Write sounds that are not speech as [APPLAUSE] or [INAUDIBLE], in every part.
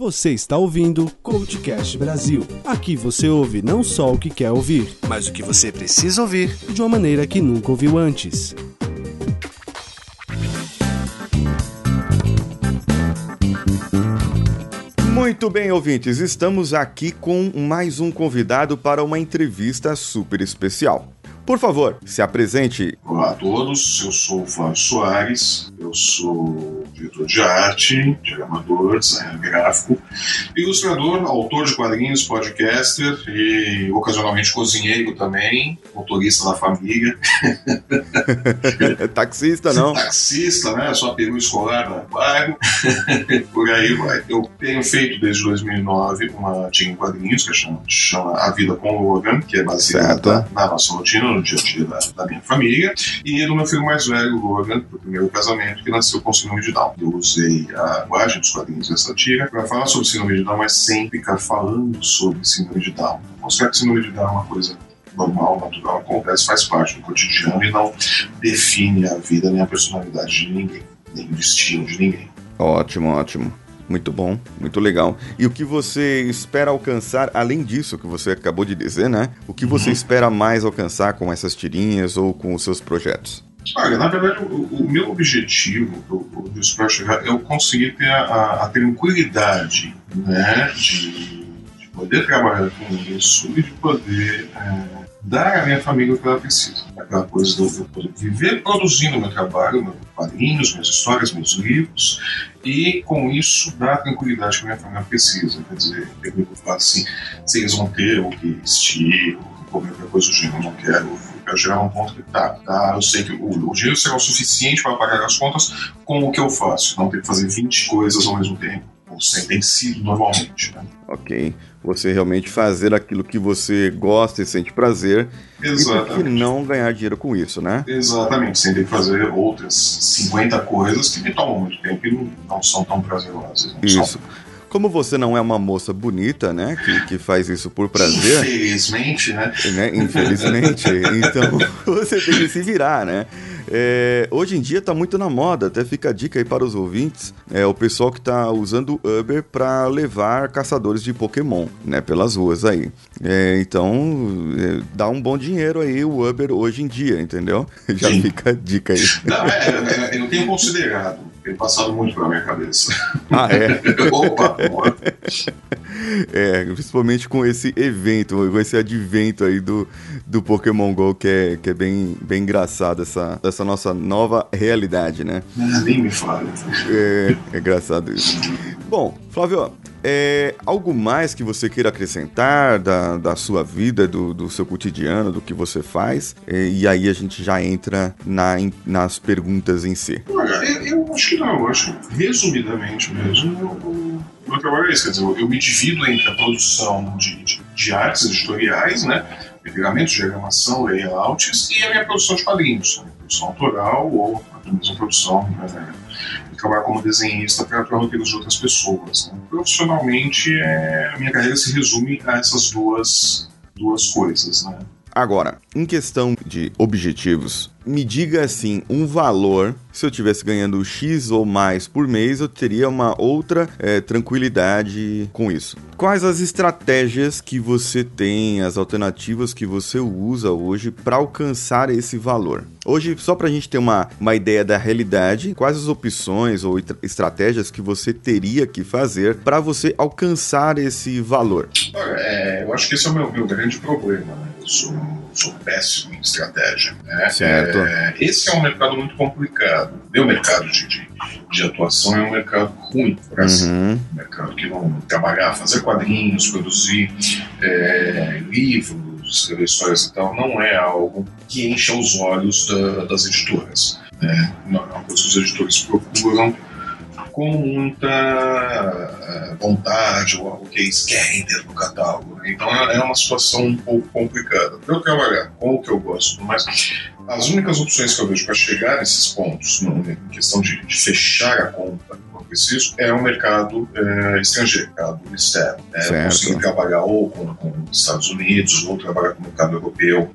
Você está ouvindo Coachcast Brasil. Aqui você ouve não só o que quer ouvir, mas o que você precisa ouvir de uma maneira que nunca ouviu antes. Muito bem, ouvintes, estamos aqui com mais um convidado para uma entrevista super especial. Por favor, se apresente. Olá a todos, eu sou o Flávio Soares, eu sou diretor de arte, diagramador, designer gráfico, ilustrador, autor de quadrinhos, podcaster e ocasionalmente cozinheiro também, motorista da família. [LAUGHS] Taxista, não? Taxista, né? Só peru escolar no bairro. [LAUGHS] Por aí vai. Eu tenho feito desde 2009 uma tinha em quadrinhos que chama, chama A Vida com Logan, que é baseada na nossa rotina, no dia a dia da, minha família, e do meu filho mais velho, Logan, do primeiro casamento, que nasceu com síndrome de Down. Eu usei a linguagem dos quadrinhos dessa tira para falar sobre síndrome de Down, mas sem ficar falando sobre síndrome de Down. Mostrar que síndrome de Down é uma coisa normal, natural, acontece, faz parte do cotidiano e não define a vida nem a personalidade de ninguém, nem o destino de ninguém. Ótimo, ótimo. Muito bom, muito legal. E o que você espera alcançar, além disso que você acabou de dizer, né? O que você uhum. espera mais alcançar com essas tirinhas ou com os seus projetos? Olha, na verdade, o, o meu objetivo para chegar é eu conseguir ter a, a tranquilidade né, de, de, poder trabalhar com isso e de poder é, dar à minha família o que ela precisa. Aquela coisa de eu poder viver produzindo meu trabalho, meus quadrinhos, minhas histórias, meus livros, e com isso dar a tranquilidade que a minha família precisa. Quer dizer, eu me preocupar assim, se eles vão ter o que vestir, ou qualquer coisa do gênero, eu não quero. Eu chegar num ponto que tá, tá, eu sei que o, o dinheiro será o suficiente para pagar as contas com o que eu faço, não ter que fazer 20 coisas ao mesmo tempo, como tem sido normalmente. Né? Ok. Você realmente fazer aquilo que você gosta e sente prazer. Exatamente. E não ganhar dinheiro com isso, né? Exatamente. Sem ter que fazer outras 50 coisas que me tomam muito tempo e não são tão prazerosas. Isso. São como você não é uma moça bonita, né? Que, que faz isso por prazer. Infelizmente, né? né? Infelizmente. então [LAUGHS] você tem que se virar, né? É, hoje em dia tá muito na moda, até fica a dica aí para os ouvintes, é o pessoal que tá usando o Uber para levar caçadores de Pokémon, né, pelas ruas aí. É, então, é, dá um bom dinheiro aí o Uber hoje em dia, entendeu? [LAUGHS] Já Sim. fica a dica aí. Não, é, eu tenho considerado tem passado muito pela minha cabeça. Ah, é? [LAUGHS] Opa! é, principalmente com esse evento, com esse advento aí do, do Pokémon GO, que é, que é bem, bem engraçado, essa, essa nossa nova realidade, né? Ah, nem me fala. É, é engraçado isso. Bom, Flávio, é, algo mais que você queira acrescentar da, da sua vida, do, do seu cotidiano, do que você faz? É, e aí a gente já entra na, em, nas perguntas em si. Olha, eu, eu, acho que não. Eu acho que, resumidamente mesmo, o meu trabalho é esse. Quer dizer, eu, me divido entre a produção de, de, de artes editoriais, né? Pegamentos, diagramação, layouts e a minha produção de quadrinhos. Né? Produção autoral ou a mesma produção né? Trabalhar como desenhista para roteiros de outras pessoas. Né? Profissionalmente, é, a minha carreira se resume a essas duas, duas coisas. Né? Agora, em questão de objetivos, me diga assim, um valor. Se eu tivesse ganhando X ou mais por mês, eu teria uma outra é, tranquilidade com isso. Quais as estratégias que você tem, as alternativas que você usa hoje para alcançar esse valor? Hoje, só para a gente ter uma, uma ideia da realidade, quais as opções ou estratégias que você teria que fazer para você alcançar esse valor? É, eu acho que esse é o meu, meu grande problema. Né? Eu sou, sou péssimo em estratégia. Né? Certo. É, esse é um mercado muito complicado. Meu mercado de, de, de atuação é um mercado ruim para uhum. Um mercado que não trabalhar, fazer quadrinhos, produzir é, livros, escrever histórias e tal, não é algo que encha os olhos da, das editoras. Né? Não é uma coisa que os editores procuram com muita eh, vontade ou algo que eles querem ter no catálogo. Né? Então é, é uma situação um pouco complicada. Para eu trabalhar com o que eu gosto, mas as únicas opções que eu vejo para chegar nesses pontos, em questão de, de fechar a conta preciso, é o mercado é, estrangeiro, mercado externo. É, conseguir trabalhar ou com, com os Estados Unidos, ou trabalhar com o mercado europeu,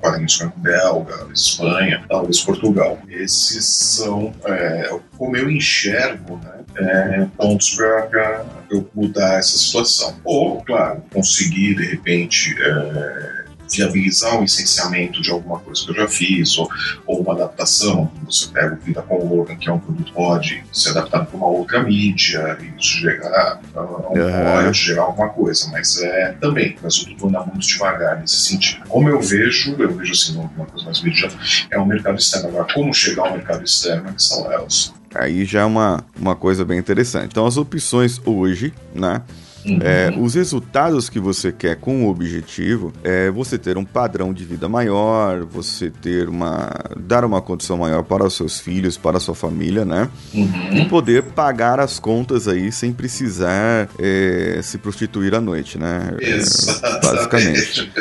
quadrinhos com Belga, Espanha, talvez Portugal. Esses são, é, como eu enxergo, né, é, pontos para eu mudar essa situação. Ou, claro, conseguir, de repente, é, viabilizar um licenciamento de alguma coisa que eu já fiz, ou, ou uma adaptação. Você pega o Vida com o Logan, que é um produto pode ser adaptado para uma outra mídia, e isso gerar, um uhum. pode gerar alguma coisa, mas é também, mas o tudo anda muito devagar nesse sentido. Como eu vejo, eu vejo assim, uma coisa mais imediata, é o mercado externo. Agora, como chegar ao mercado externo, que são elas? Aí já é uma, uma coisa bem interessante. Então, as opções hoje, né? Uhum. É, os resultados que você quer com o objetivo é você ter um padrão de vida maior, você ter uma. dar uma condição maior para os seus filhos, para a sua família, né? Uhum. E poder pagar as contas aí sem precisar é, se prostituir à noite, né? Exatamente. basicamente.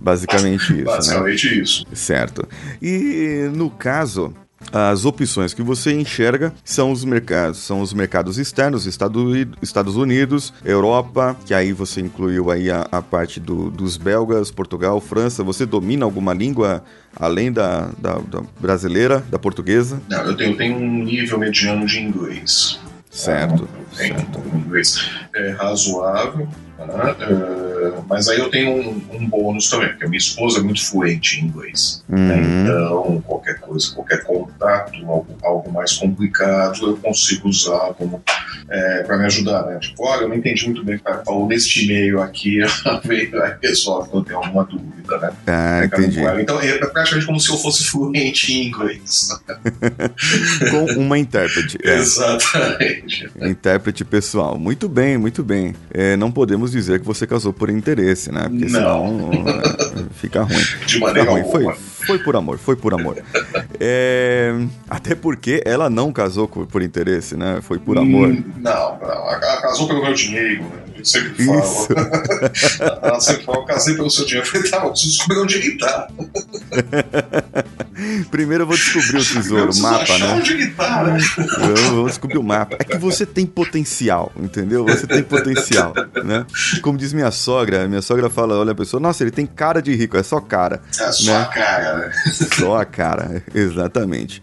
Basicamente isso. Né? Basicamente né? isso. Certo. E no caso, as opções que você enxerga são os mercados, são os mercados externos, Estados Unidos, Europa, que aí você incluiu aí a, a parte do, dos belgas, Portugal, França. Você domina alguma língua além da, da, da brasileira, da portuguesa? Não, eu tenho, eu tenho um nível mediano de inglês. Certo. Eu um inglês é, razoável. Né? Uh, mas aí eu tenho um, um, bônus também, porque a minha esposa é muito fluente em inglês. Né? Uhum. Né? Então, qualquer coisa, qualquer contato, algo, algo mais complicado, eu consigo usar como é, para me ajudar. Né? Tipo, olha, eu não entendi muito bem o que cara falou neste e-mail aqui, [LAUGHS] aí resolve quando tem alguma dúvida. Né? Ah, entendi. Então, é praticamente como se eu fosse fluente em inglês. [LAUGHS] Com uma intérprete. É. [LAUGHS] Exatamente. Intérprete pessoal. Muito bem, muito bem. É, não podemos dizer que você casou por interesse, né? Porque não. senão fica ruim. [LAUGHS] De maneira fica ruim. Foi, foi por amor, foi por amor. É, até porque ela não casou por interesse, né? Foi por amor. Hum, não, não. Ela casou pelo meu dinheiro, né? Eu sempre falo. Isso. [LAUGHS] ela sempre fala, eu casei pelo seu dinheiro. Eu falei, tá, preciso descobrir onde ele tá. [LAUGHS] Primeiro eu vou descobrir o tesouro, o mapa, né? Onde ele tá, né? Eu vou descobrir o mapa. É que você tem potencial, entendeu? Você tem potencial, né? Como diz minha sogra, minha sogra fala, olha a pessoa, nossa, ele tem cara de rico, é só cara. É só né? a cara, né? Só a cara, [LAUGHS] exatamente.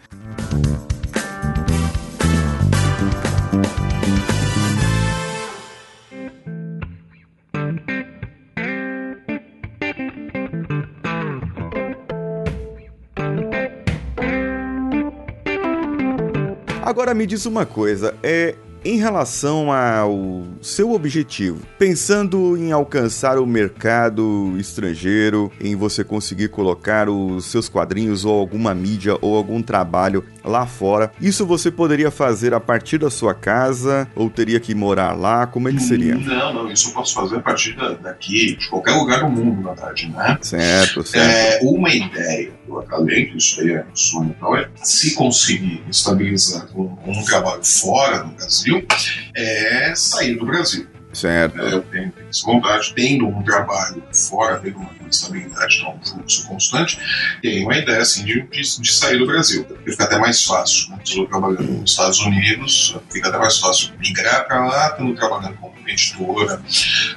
Agora me diz uma coisa, é em relação ao seu objetivo, pensando em alcançar o mercado estrangeiro, em você conseguir colocar os seus quadrinhos ou alguma mídia ou algum trabalho lá fora, isso você poderia fazer a partir da sua casa ou teria que morar lá? Como é que seria? Não, não, isso eu posso fazer a partir daqui, de qualquer lugar do mundo, na verdade, né? Certo, certo. É, uma ideia do acadêmico, isso aí é um sonho, então é se conseguir estabilizar com um trabalho fora do Brasil, Brasil é sair do Brasil. Certo. É, eu tenho essa vontade, tendo um trabalho fora, tendo uma estabilidade, então, um fluxo constante, tenho uma ideia assim, de, de, de sair do Brasil. Porque fica até mais fácil. Né? Estou trabalhando nos Estados Unidos, fica até mais fácil migrar para lá, estando trabalhando como editora,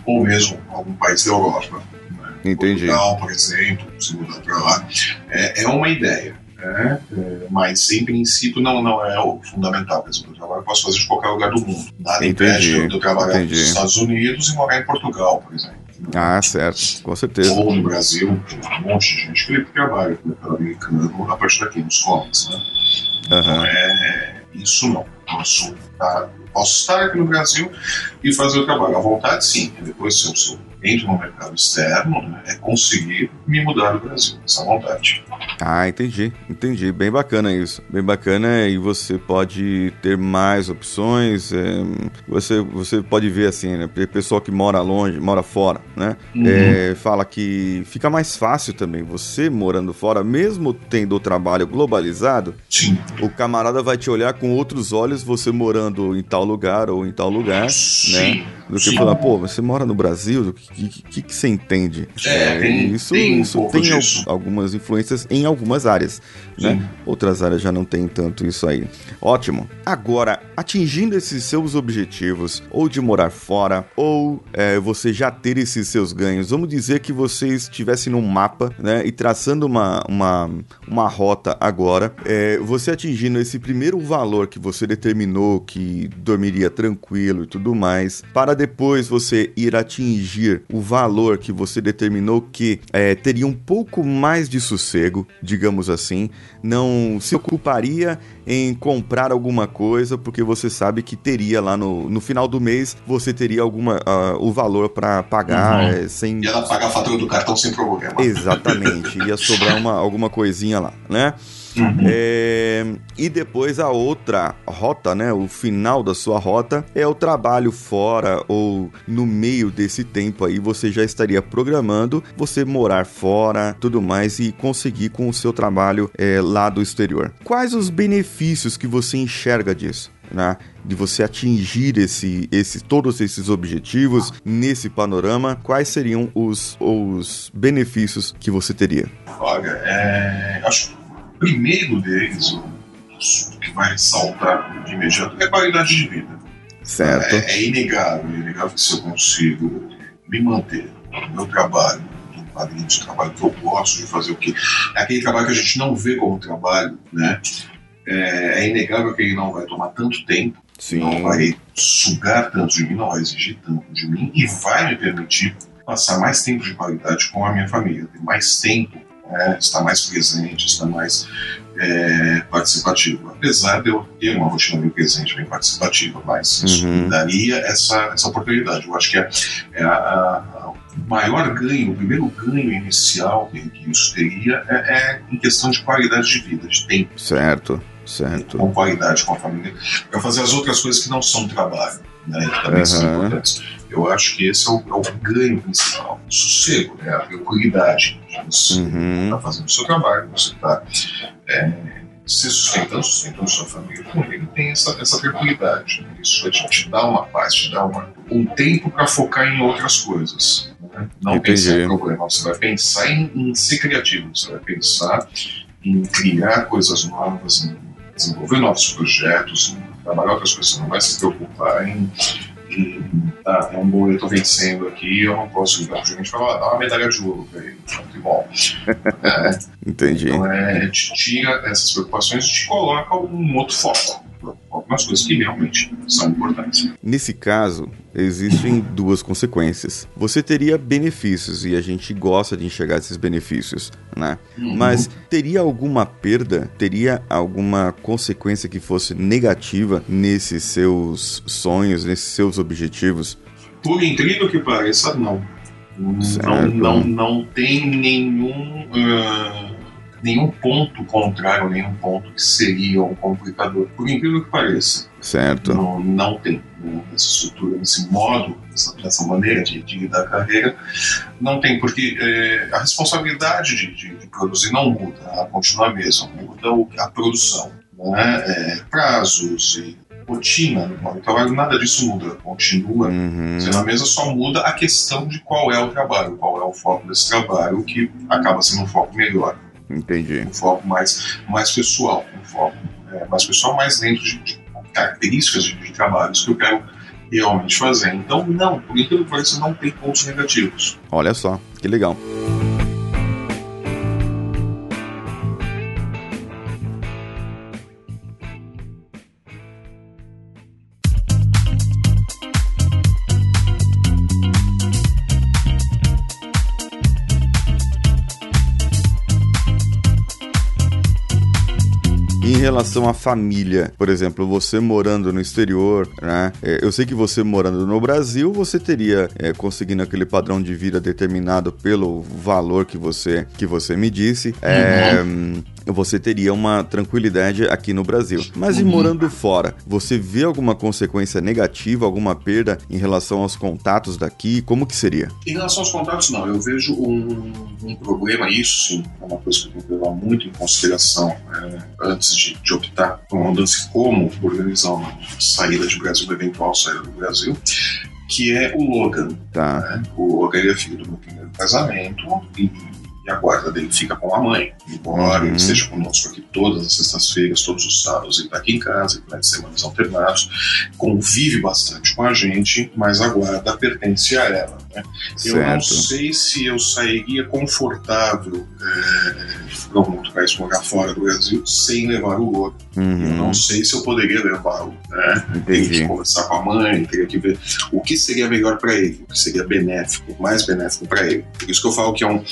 ou mesmo algum país da Europa. Né? Entendi. Portugal, por exemplo, se mudar para lá. É, é uma ideia. Né? É, mas em princípio não, não é o fundamental. Por exemplo, eu trabalho, posso fazer de qualquer lugar do mundo. Nada impede de eu trabalhar entendi. nos Estados Unidos e morar em Portugal, por exemplo. Ah, certo, com certeza. Ou no Brasil, um monte de gente que trabalha com o americano a partir daqui, nos comics, né? Uhum. Então, é, isso não. Posso estar, posso estar aqui no Brasil e fazer o trabalho. À vontade, sim. Depois, se eu sou entro no mercado externo, né, é conseguir me mudar do Brasil, essa vontade. Ah, entendi, entendi. Bem bacana isso. Bem bacana e você pode ter mais opções. É, você, você pode ver assim, né? Pessoal que mora longe, mora fora, né? Uhum. É, fala que fica mais fácil também. Você morando fora, mesmo tendo o trabalho globalizado, Sim. o camarada vai te olhar com outros olhos, você morando em tal lugar ou em tal lugar, Sim. né? do que falar, pô, você mora no Brasil, o que, que, que, você entende? É, tem, isso tem, isso um tem algumas influências em algumas áreas, né? Outras áreas já não tem tanto isso aí. Ótimo. Agora, atingindo esses seus objetivos, ou de morar fora, ou é, você já ter esses seus ganhos, vamos dizer que você estivesse num mapa, né, e traçando uma, uma, uma rota agora, é, você atingindo esse primeiro valor que você determinou que dormiria tranquilo e tudo mais, para depois você ir atingir o valor que você determinou que é, teria um pouco mais de sossego, digamos assim, não se ocuparia em comprar alguma coisa porque você sabe que teria lá no, no final do mês você teria alguma uh, o valor para pagar uhum. é, sem e ela paga a fatura do cartão sem problema. Exatamente ia sobrar uma, alguma coisinha lá né Uhum. É, e depois a outra rota, né? O final da sua rota é o trabalho fora ou no meio desse tempo aí você já estaria programando você morar fora, tudo mais e conseguir com o seu trabalho é, lá do exterior. Quais os benefícios que você enxerga disso? Né, de você atingir esse, esse, todos esses objetivos nesse panorama, quais seriam os, os benefícios que você teria? Olha, é, acho primeiro deles, o que vai ressaltar de imediato, é a qualidade de vida. Certo. É, é inegável, é inegável que se eu consigo me manter no meu trabalho, no quadrinho de trabalho que eu gosto de fazer o quê? É aquele trabalho que a gente não vê como trabalho, né? É, é inegável que ele não vai tomar tanto tempo, Sim. não vai sugar tanto de mim, não vai exigir tanto de mim e vai me permitir passar mais tempo de qualidade com a minha família, ter mais tempo né, está mais presente, está mais é, participativo. Apesar de eu ter uma rotina bem presente, bem participativa, mas isso uhum. daria essa, essa oportunidade. Eu acho que é, é a, a, o maior ganho, o primeiro ganho inicial que, que isso teria é, é, em questão de qualidade de vida, de tempo. Certo, certo. Com qualidade com a família, para fazer as outras coisas que não são trabalho, né, que também uhum. são importantes. Eu acho que esse é o, é o ganho principal. O sossego, né? a tranquilidade. Você está uhum. fazendo o seu trabalho, você está é, se sustentando, sustentando sua família com ele, tem essa, essa tranquilidade. Né? Isso te, te dá uma paz, te dá uma, um tempo para focar em outras coisas. Né? Não Entendi. pensar em problema, você vai pensar em, em ser criativo, você vai pensar em criar coisas novas, em desenvolver novos projetos, em trabalhar outras coisas. Você não vai se preocupar em e tá, tem um boleto vencendo aqui, eu não posso ligar pro gerente e falar, dá uma medalha de ouro pra ele, que bom. É, [LAUGHS] Entendi. Então é, te tira essas preocupações e te coloca um outro foco algumas coisas que realmente são importantes. Nesse caso, existem duas consequências. Você teria benefícios e a gente gosta de enxergar esses benefícios, né? Uhum. Mas teria alguma perda? Teria alguma consequência que fosse negativa nesses seus sonhos, nesses seus objetivos? Por incrível que pareça, não. Não, não, não tem nenhum. Uh nenhum ponto contrário, nenhum ponto que seria um complicador, por incrível que pareça. Certo. Não, não tem né, essa estrutura, nesse modo, essa, essa maneira de, de lidar a carreira, não tem, porque é, a responsabilidade de, de, de, produzir não muda, ela continua a mesma, muda a produção, né, é, prazos e rotina no trabalho, nada disso muda, continua uhum. sendo a mesma, só muda a questão de qual é o trabalho, qual é o foco desse trabalho, que acaba sendo um foco melhor. Entendi. Um foco mais, mais pessoal, um foco é, mais pessoal, mais dentro de, de características de, de, trabalhos que eu quero realmente fazer. Então, não, por incrível que pareça, não tem pontos negativos. Olha só, que legal. Relação à família, por exemplo, você morando no exterior, né? É, eu sei que você morando no Brasil, você teria é, conseguindo aquele padrão de vida determinado pelo valor que você que você me disse. É, uhum. É, você teria uma tranquilidade aqui no Brasil. Mas e uhum. morando fora, você vê alguma consequência negativa, alguma perda em relação aos contatos daqui? Como que seria? Em relação aos contatos, não. Eu vejo um, um problema, isso sim, é uma coisa que eu tenho que levar muito em consideração é, antes de, de, optar por uma mudança como organizar uma saída de Brasil, uma eventual saída do Brasil, que é o Logan. Tá. Né? O Logan é filho do meu primeiro casamento e e a guarda dele fica com a mãe. Embora uhum. ele esteja conosco aqui todas as sextas-feiras, todos os sábados, ele está aqui em casa, ele de semanas alternados, convive bastante com a gente, mas a guarda pertence a ela. Né? Eu não sei se eu sairia confortável é, para outro país morar fora do Brasil sem levar o outro. Uhum. Eu não sei se eu poderia levá-lo. Né? Teria que conversar com a mãe, teria que ver o que seria melhor para ele, o que seria benéfico, mais benéfico para ele. Por isso que eu falo que é um,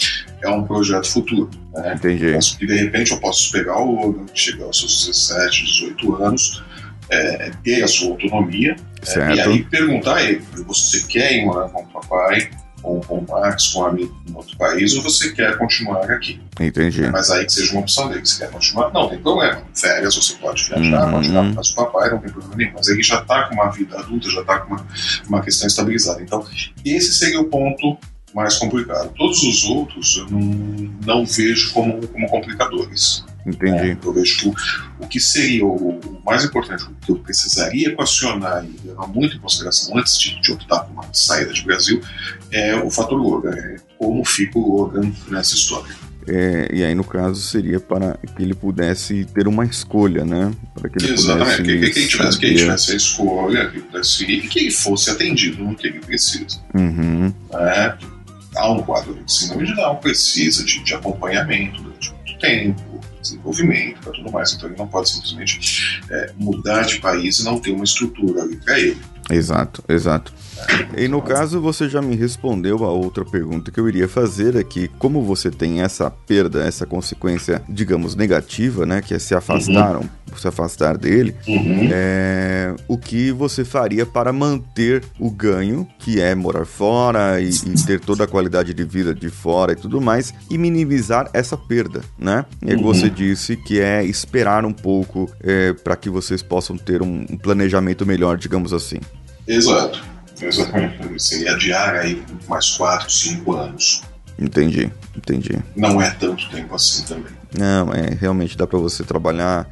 é um projeto futuro. Né? Entendi. Posso, de repente eu posso pegar o Logan, chegar aos seus 17, 18 anos, é, ter a sua autonomia é, e aí perguntar a ele: você quer ir morar com o papai? ou com o Max, com um amigo em outro país, ou você quer continuar aqui. Entendi. Mas aí que seja uma opção dele, você quer continuar, não tem problema. Férias, você pode viajar, uhum. pode dar para o papai, não tem problema nenhum. Mas ele já está com uma vida adulta, já está com uma, uma questão estabilizada. Então, esse seria o ponto mais complicado. Todos os outros eu não, não vejo como, como complicadores. Entendi. É, eu vejo que o, o que seria o, o, mais importante, o que eu precisaria equacionar e levar muito em consideração antes de, de optar por uma saída de Brasil é o fator Logan, é como fica o Logan nessa história. É, e aí, no caso, seria para que ele pudesse ter uma escolha, né? Para que ele Exatamente, pudesse que, que, ele tivesse, que ele tivesse a escolha, que, pudesse, que ele fosse atendido no que ele precisa. Uhum. É, há um quadro de de Down, precisa de, de acompanhamento durante muito tempo, desenvolvimento e tudo mais. Então ele não pode simplesmente é, mudar de país e não ter uma estrutura ali para ele. Exato, exato. E no caso, você já me respondeu a outra pergunta que eu iria fazer aqui. É como você tem essa perda, essa consequência, digamos, negativa, né? Que é se afastaram, uhum. se afastar dele, uhum. é, o que você faria para manter o ganho, que é morar fora e, e, ter toda a qualidade de vida de fora e tudo mais, e minimizar essa perda, né? E uhum. você disse que é esperar um pouco é, para que vocês possam ter um planejamento melhor, digamos assim. Exato. Exatamente. Seria adiar aí mais 4, 5 anos. Entendi, entendi. Não é tanto tempo assim também. Não, é realmente dá para você trabalhar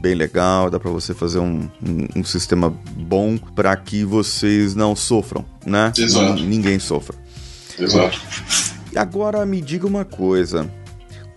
bem legal, dá para você fazer um, um, um sistema bom para que vocês não sofram, né? Exato. ninguém sofra. Exato. E agora me diga uma coisa: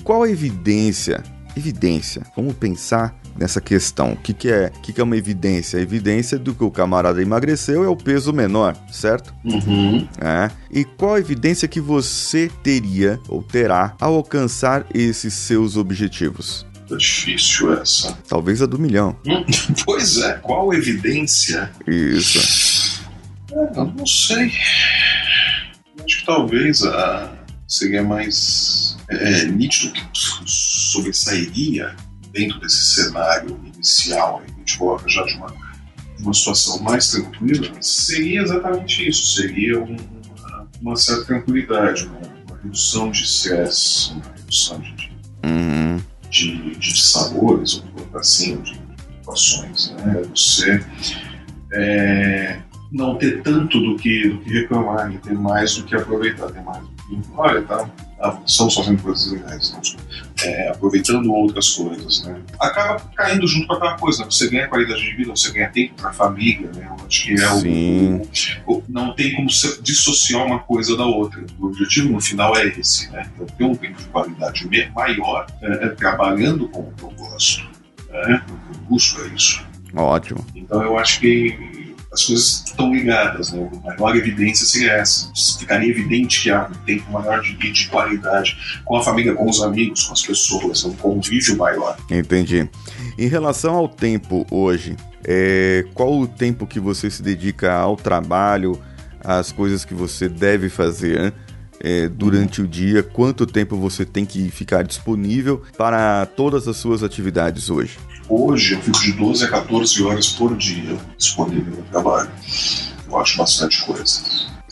qual a evidência? Evidência, vamos pensar nessa questão. O que, que é? O que, que é uma evidência? A evidência do que o camarada emagreceu é o peso menor, certo? Uhum. É. E qual a evidência que você teria ou terá ao alcançar esses seus objetivos? Tá difícil essa. Talvez a do milhão. Hum, [LAUGHS] pois é, qual evidência? Isso. É, eu não sei. Acho que talvez a seria mais é, nítido que sobressairia dentro desse cenário inicial, a gente coloca já de uma, uma situação mais tranquila, seria exatamente isso: seria um, uma, certa tranquilidade, uma, uma redução de estresse, uma redução de, de, uhum. de, de sabores, ou assim, de situações. Né? Você é, não ter tanto do que, do que reclamar e ter mais do que aproveitar, ter mais do que. Olha, tá, estamos fazendo coisas legais, estamos é, aproveitando outras coisas, né? Acaba caindo junto com aquela coisa, né? você ganha qualidade de vida, você ganha tempo para a família, né? Eu acho que é o, o, o, não tem como dissociar uma coisa da outra. O objetivo no final é esse, né? Eu tenho um tempo de qualidade maior é, é, trabalhando com o que eu gosto, né? Eu busco é isso. Ótimo. Então eu acho que as coisas estão ligadas, né? A maior evidência seria essa. Ficaria evidente que há um tempo maior de, de qualidade com a família, com os amigos, com as pessoas, um convívio maior. Entendi. Em relação ao tempo hoje, é, qual o tempo que você se dedica ao trabalho, às coisas que você deve fazer? É, durante o dia, quanto tempo você tem que ficar disponível para todas as suas atividades hoje? Hoje eu fico de 12 a 14 horas por dia disponível no trabalho. Eu acho bastante coisa.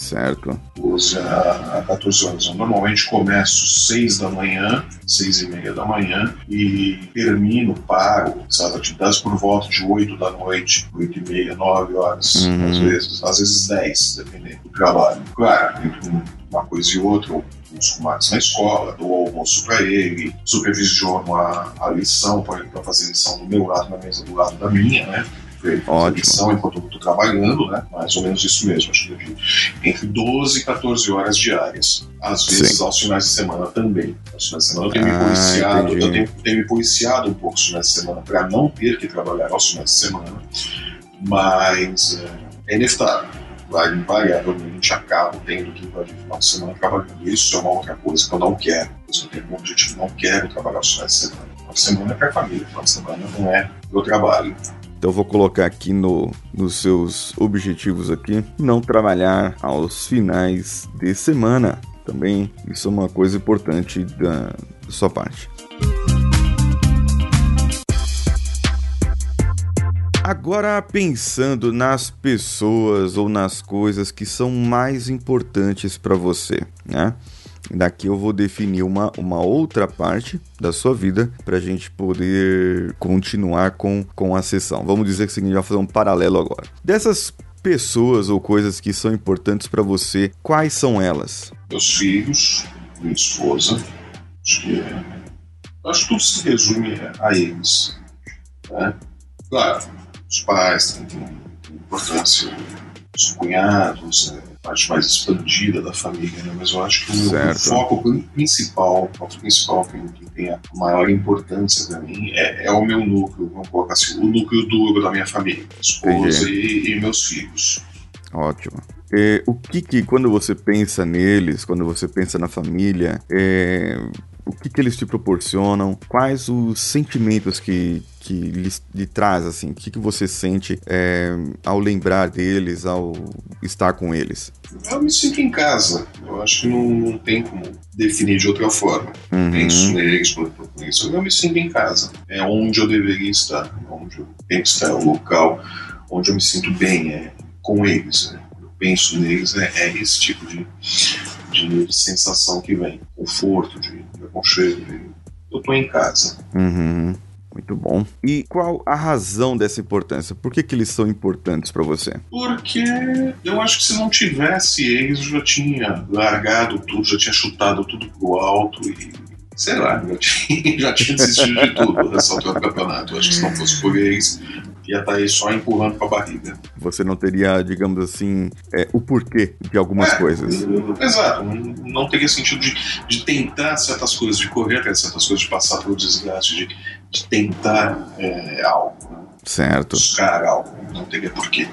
Certo. 12 a 14 horas. Eu normalmente começo 6 da manhã, 6 e meia da manhã, e termino, paro as atividades por volta de 8 da noite, 8 e meia, 9 horas, uhum. às vezes, às vezes 10, dependendo do trabalho. Claro, entre uma coisa e outra, os comadres na escola, dou almoço para ele, supervisiono a, a lição, para fazer lição do meu lado, na mesa do lado da minha, né? Feito lição enquanto eu estou trabalhando, né? Mais ou menos isso mesmo, acho que entre 12 e 14 horas diárias. Às vezes Sim. aos finais de semana também. Aos finais de semana eu tenho ah, me policiado, eu tenho, tenho, me policiado um pouco os finais de semana para não ter que trabalhar aos finais de semana, mas é, é inevitável invariavelmente acabo tendo que invadir o final de semana trabalhando. Isso é uma outra coisa que eu não quero. Eu tenho como objetivo, não quero trabalhar os finais de semana. Final de semana é para a família, final de semana não é meu trabalho. Então vou colocar aqui no, nos seus objetivos aqui, não trabalhar aos finais de semana. Também isso é uma coisa importante da sua parte. Agora pensando nas pessoas ou nas coisas que são mais importantes para você, né? Daqui eu vou definir uma, uma outra parte da sua vida para a gente poder continuar com, com a sessão. Vamos dizer que a gente vai fazer um paralelo agora. Dessas pessoas ou coisas que são importantes para você, quais são elas? Meus filhos, minha esposa. Acho que, é, acho que tudo se resume a eles. Né? Claro, os pais têm, importância, os cunhados, é, a parte mais expandida da família, né? mas eu acho que o, o, foco principal, o foco principal que, que tem a maior importância para mim é, é, o meu núcleo, vamos colocar assim, o núcleo duro da minha família, esposa e, e, meus filhos. Ótimo. É, o que que, quando você pensa neles, quando você pensa na família, é, o que, que eles te proporcionam, quais os sentimentos que, que lhe, lhe traz, assim, o que, que você sente é, ao lembrar deles, ao estar com eles? Eu me sinto em casa, eu acho que não, não tem como definir de outra forma. Uhum. Penso neles, quando eu conheço, eu me sinto em casa, é onde eu deveria estar, onde eu tenho que estar, é o local onde eu me sinto bem, é com eles, né? eu penso neles, é, é esse tipo de, de sensação que vem, conforto, de, de aconchego, de, eu estou em casa. Uhum. Muito bom. E qual a razão dessa importância? Por que, que eles são importantes para você? Porque eu acho que se não tivesse eles, eu já tinha largado tudo, já tinha chutado tudo pro alto e sei lá, já tinha, [LAUGHS] já tinha desistido de tudo nessa altura do campeonato. Eu acho que se não fosse por eles, ia estar tá aí só empurrando com a barriga. Você não teria, digamos assim, é, o porquê de algumas é, coisas. Exato. Não teria sentido de, de tentar certas coisas, de correr atrás de certas coisas, de passar pelo desgaste, de, de tentar é, algo. Né? Certo. Buscar algo. Não teria porquê.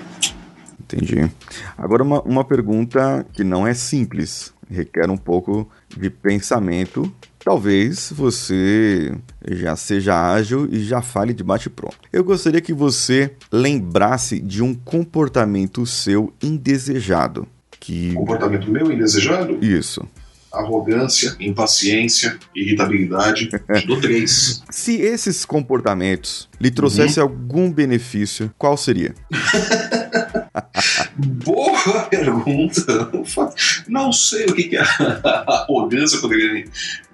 Entendi. Agora, uma, uma pergunta que não é simples, requer um pouco de pensamento Talvez você já seja ágil e já fale de bate-pronto. Eu gostaria que você lembrasse de um comportamento seu indesejado. Que... Comportamento meu indesejado? Isso. Arrogância, impaciência, irritabilidade. Do três. [LAUGHS] Se esses comportamentos lhe trouxessem uhum. algum benefício, qual seria? [LAUGHS] Boa pergunta. Não sei o que, que a arrogância poderia me,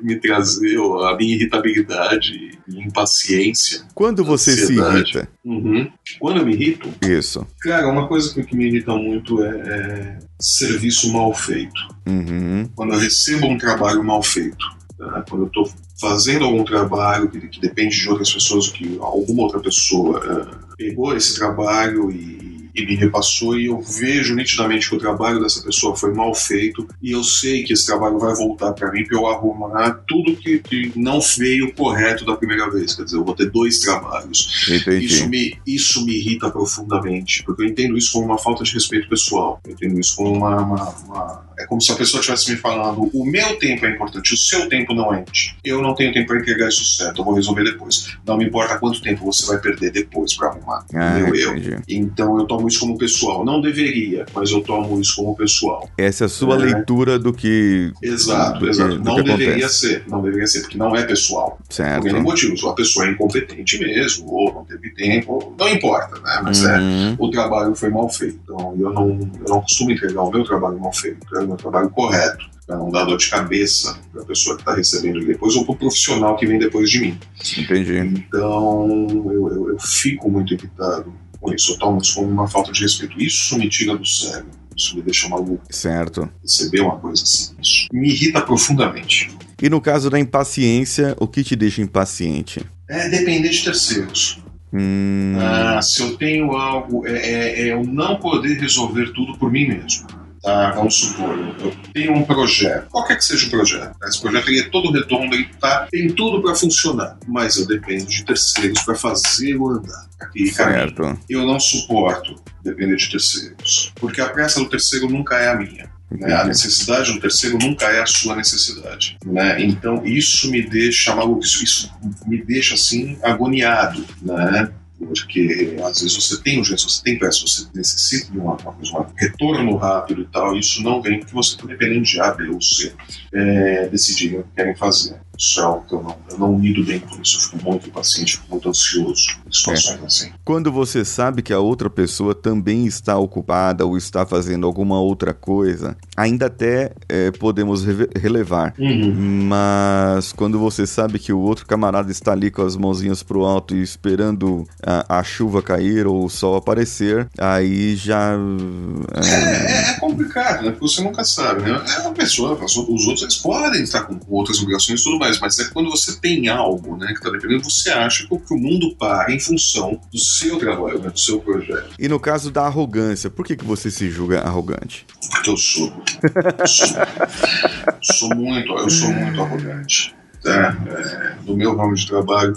me trazer, a minha irritabilidade, impaciência. Quando você ansiedade. se irrita? Uhum. Quando eu me irrito? Isso. Cara, uma coisa que me irrita muito é, é serviço mal feito. Uhum. Quando eu recebo um trabalho mal feito. Tá? Quando eu estou fazendo algum trabalho que, que, depende de outras pessoas, que alguma outra pessoa uh, pegou esse trabalho e e me repassou e eu vejo nitidamente que o trabalho dessa pessoa foi mal feito e eu sei que esse trabalho vai voltar para mim para eu arrumar tudo que, que, não veio correto da primeira vez. Quer dizer, eu vou ter dois trabalhos. Entendi. Isso me, isso me irrita profundamente, porque eu entendo isso como uma falta de respeito pessoal. Eu entendo isso como uma, uma, uma é como se a pessoa estivesse me falando: o meu tempo é importante, o seu tempo não é. Eu não tenho tempo para entregar isso certo, eu vou resolver depois. Não me importa quanto tempo você vai perder depois para arrumar. Ah, meu eu. Então eu tomo isso como pessoal. Não deveria, mas eu tomo isso como pessoal. Essa é a sua é. leitura do que. Exato, do exato. Que, não deveria acontece. ser, não deveria ser, porque não é pessoal. Certo. Por N motivos. A pessoa é incompetente mesmo, ou não teve tempo, não importa, né? Mas é, uhum. é, o trabalho foi mal feito. Então eu não, eu não costumo entregar o meu trabalho mal feito, eu o meu trabalho correto para não dar dor de cabeça para a pessoa que está recebendo depois ou para o profissional que vem depois de mim. Entendi. Então eu, eu, eu fico muito irritado com isso. Eu tomo isso como uma falta de respeito. Isso me tira do sério. Isso me deixa maluco. Certo. Receber uma coisa assim. Isso me irrita profundamente. E no caso da impaciência, o que te deixa impaciente? É depender de terceiros. Hum. Ah, se eu tenho algo, é, é, é eu não poder resolver tudo por mim mesmo. Tá, vamos supor, eu tenho um projeto, qualquer que seja o projeto, esse projeto é todo redondo, ele tá, tem tudo para funcionar, mas eu dependo de terceiros para fazer o andar. Aqui, certo. eu não suporto depender de terceiros, porque a pressa do terceiro nunca é a minha. Né? A necessidade do terceiro nunca é a sua necessidade. Né? Então isso me deixa maluco, isso, isso me deixa assim agoniado. Né? Porque às vezes você tem urgência, você tem pressa, você necessita de uma, uma um retorno rápido e tal, e isso não vem porque você está dependendo de A, B ou C é, decidirem o que querem fazer. Isso é algo que eu não, eu não lido bem com isso, eu fico muito impaciente, fico muito ansioso em situações é. assim. Quando você sabe que a outra pessoa também está ocupada ou está fazendo alguma outra coisa, ainda até é, podemos re relevar. Uhum. Mas quando você sabe que o outro camarada está ali com as mãozinhas pro alto e esperando a, a chuva cair ou o sol aparecer, aí já. É, é, é complicado, né? Porque você nunca sabe, né? É uma pessoa, os outros eles podem estar com outras obrigações e tudo mais, mas é quando você tem algo, né, que está dependendo, você acha que o mundo para em função do seu trabalho, né, do seu projeto. E no caso da arrogância, por que, que você se julga arrogante? Porque eu sou. Eu sou, sou muito, eu sou muito arrogante. Tá? É, no meu ramo de trabalho,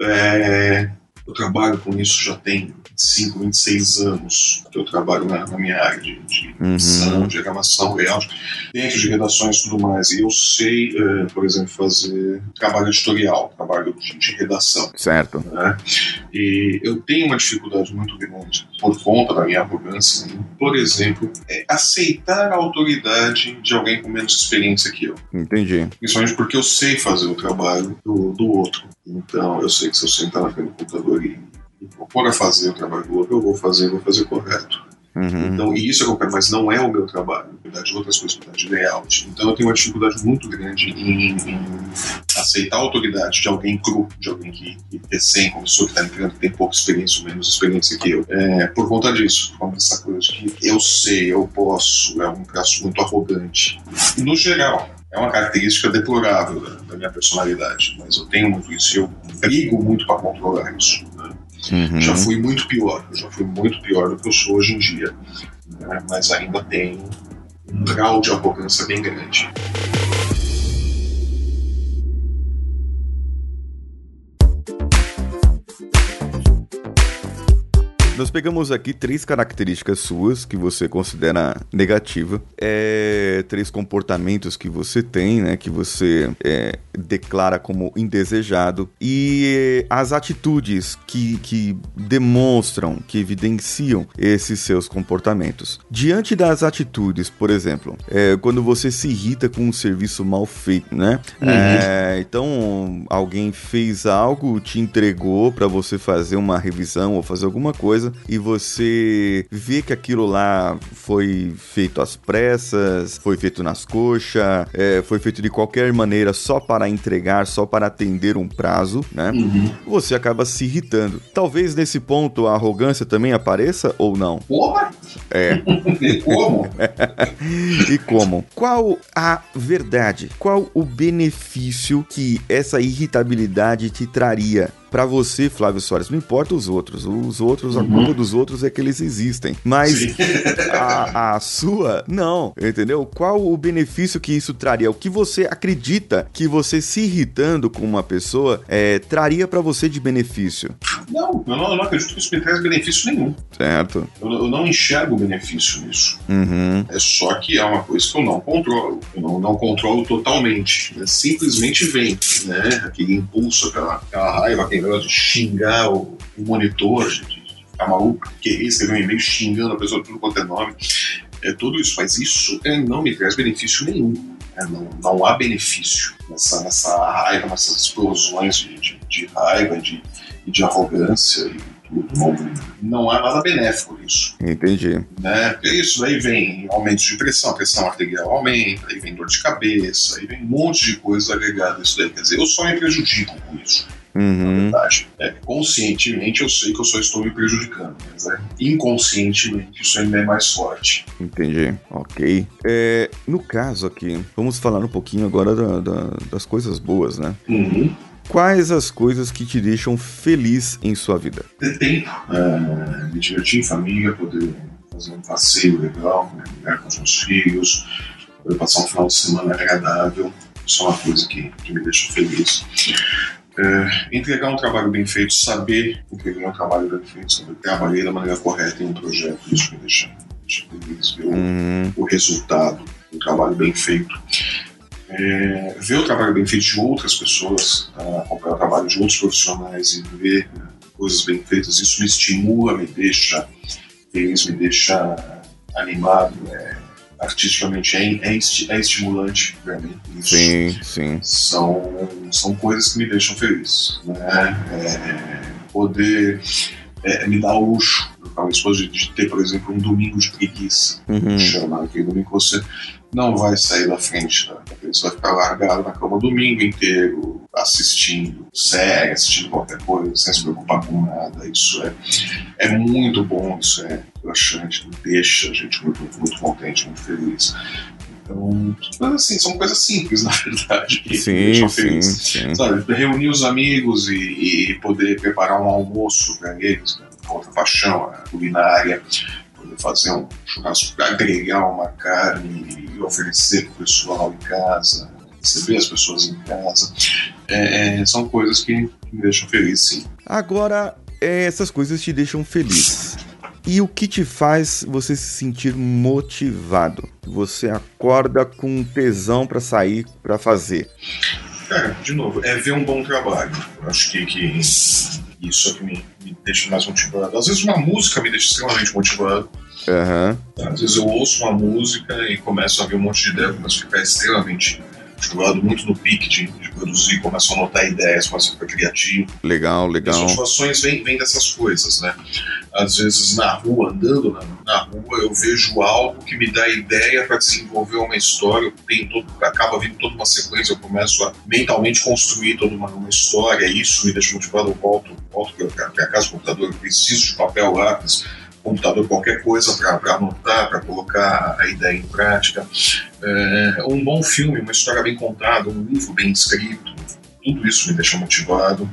é, eu trabalho com isso já tem 25, 26 anos que eu trabalho na, na minha área de, de uhum. edição, diagramação, layout, dentro de redações e tudo mais. E eu sei, uh, por exemplo, fazer trabalho editorial, trabalho de, de redação. Certo. Né? E eu tenho uma dificuldade muito grande por conta da minha arrogância, em, por exemplo, é aceitar a autoridade de alguém com menos experiência que eu. Entendi. Principalmente porque eu sei fazer o trabalho do, do outro. Então, eu sei que se eu sentar na frente do computador e for a fazer o trabalho do outro, eu vou fazer, vou fazer correto. Uhum. Então, e isso é qualquer, mas não é o meu trabalho, na verdade, outras coisas, na verdade, layout. Então, eu tenho uma dificuldade muito grande em, em aceitar a autoridade de alguém cru, de alguém que, que recém começou, que está entrando, que tem pouca experiência ou menos experiência que eu. É, por conta disso, por conta dessa coisa de que eu sei, eu posso, é um traço muito arrogante. No geral, é uma característica deplorável da, da, minha personalidade, mas eu tenho muito isso e eu brigo muito para controlar isso. Né? Uhum. Já fui muito pior, já fui muito pior do que eu sou hoje em dia, né? mas ainda tenho um grau de arrogância bem grande. Nós pegamos aqui três características suas que você considera negativa, é, três comportamentos que você tem, né, que você é, declara como indesejado e as atitudes que, que demonstram, que evidenciam esses seus comportamentos. Diante das atitudes, por exemplo, é, quando você se irrita com um serviço mal feito, né? Uhum. É, então alguém fez algo, te entregou para você fazer uma revisão ou fazer alguma coisa coisa e você vê que aquilo lá foi feito às pressas, foi feito nas coxas, é, foi feito de qualquer maneira só para entregar, só para atender um prazo, né? Uhum. Você acaba se irritando. Talvez nesse ponto a arrogância também apareça ou não? Porra! É. [LAUGHS] e como? [LAUGHS] e como? Qual a verdade? Qual o benefício que essa irritabilidade te traria para você, Flávio Soares, não importa os outros. Os outros, a uhum. culpa dos outros é que eles existem. Mas [LAUGHS] a, a, sua, não. Entendeu? Qual o benefício que isso traria? O que você acredita que você se irritando com uma pessoa é, traria para você de benefício? Não eu, não, eu não acredito que isso me traz benefício nenhum. Certo. Eu, eu não enxergo benefício nisso. Uhum. É só que é uma coisa que eu não controlo. Eu não, não controlo totalmente. Né? Simplesmente vem, né? Aquele impulso, aquela, aquela raiva, aquele negócio de xingar o, o monitor, de, de ficar maluco, querer escrever um e-mail xingando a pessoa tudo quanto é nome. É tudo isso, mas isso é, não me traz benefício nenhum. É, não, não há benefício nessa, nessa raiva, nessas explosões de, de, de raiva, de, de arrogância e tudo. Não, não há nada benéfico nisso. Entendi. Né? Isso aí vem aumento de pressão, a pressão arterial aumenta, aí vem dor de cabeça, aí vem um monte de coisas agregadas isso daí. Quer dizer, eu só me prejudico com isso. Uhum. Na verdade, é, conscientemente eu sei que eu só estou me prejudicando, mas é, inconscientemente isso ainda é mais forte. Entendi, ok. É, no caso aqui, vamos falar um pouquinho agora da, da, das coisas boas, né? Uhum. quais as coisas que te deixam feliz em sua vida? Ter tempo, é, me divertir em família, poder fazer um passeio legal né, com os meus filhos, poder passar um final de semana agradável, isso é uma coisa que, que me deixa feliz. É, entregar um trabalho bem feito, saber entregar um trabalho bem feito, saber trabalhei da maneira correta em um projeto, isso me deixa, deixa feliz, ver uhum. o, o resultado do trabalho bem feito é, ver o trabalho bem feito de outras pessoas, tá? acompanhar o trabalho de outros profissionais e ver né, coisas bem feitas, isso me estimula, me deixa feliz, me deixa animado. É, artisticamente é, é, é estimulante para mim. Sim, sim. São, são coisas que me deixam feliz. Né? É, poder é, me dar o luxo, minha esposa, de ter, por exemplo, um domingo de preguiça. Uhum. Chama aquele domingo que você não vai sair da frente da você vai ficar largado na cama o domingo inteiro, assistindo série, assistindo qualquer coisa, sem se preocupar com nada. Isso é, é muito bom, isso é relaxante, deixa a gente muito, muito contente, muito feliz. Então, mas assim, são coisas simples, [LAUGHS] na verdade, que sim, deixam feliz. Sim, sim. Sabe, reunir os amigos e, e poder preparar um almoço para eles, né? Outra paixão, a culinária, poder fazer um churrasco, agregar uma carne e oferecer para o pessoal em casa, receber as pessoas em casa, é, é, são coisas que me deixam feliz, sim. Agora, é, essas coisas te deixam feliz. E o que te faz você se sentir motivado? Você acorda com tesão para sair, para fazer? Cara, de novo, é ver um bom trabalho. Eu acho que, que isso é que me, me deixa mais motivado. Às vezes uma música me deixa extremamente motivado. Uhum. Às vezes eu ouço uma música e começo a ver um monte de ideia, começo a ficar extremamente motivado, muito no pique de, de, produzir, começo a anotar ideias, começo a ficar criativo. Legal, legal. As motivações vêm, vêm dessas coisas, né? Às vezes na rua, andando na, na rua, eu vejo algo que me dá ideia para desenvolver uma história, tem todo, acaba vindo toda uma sequência, eu começo a mentalmente construir toda uma, uma história, isso me deixa motivado, eu volto, volto para casa do computador, eu preciso de papel, lápis, computador qualquer coisa para anotar, para colocar a ideia em prática. É, um bom filme, uma história bem contada, um livro bem escrito, tudo isso me deixa motivado.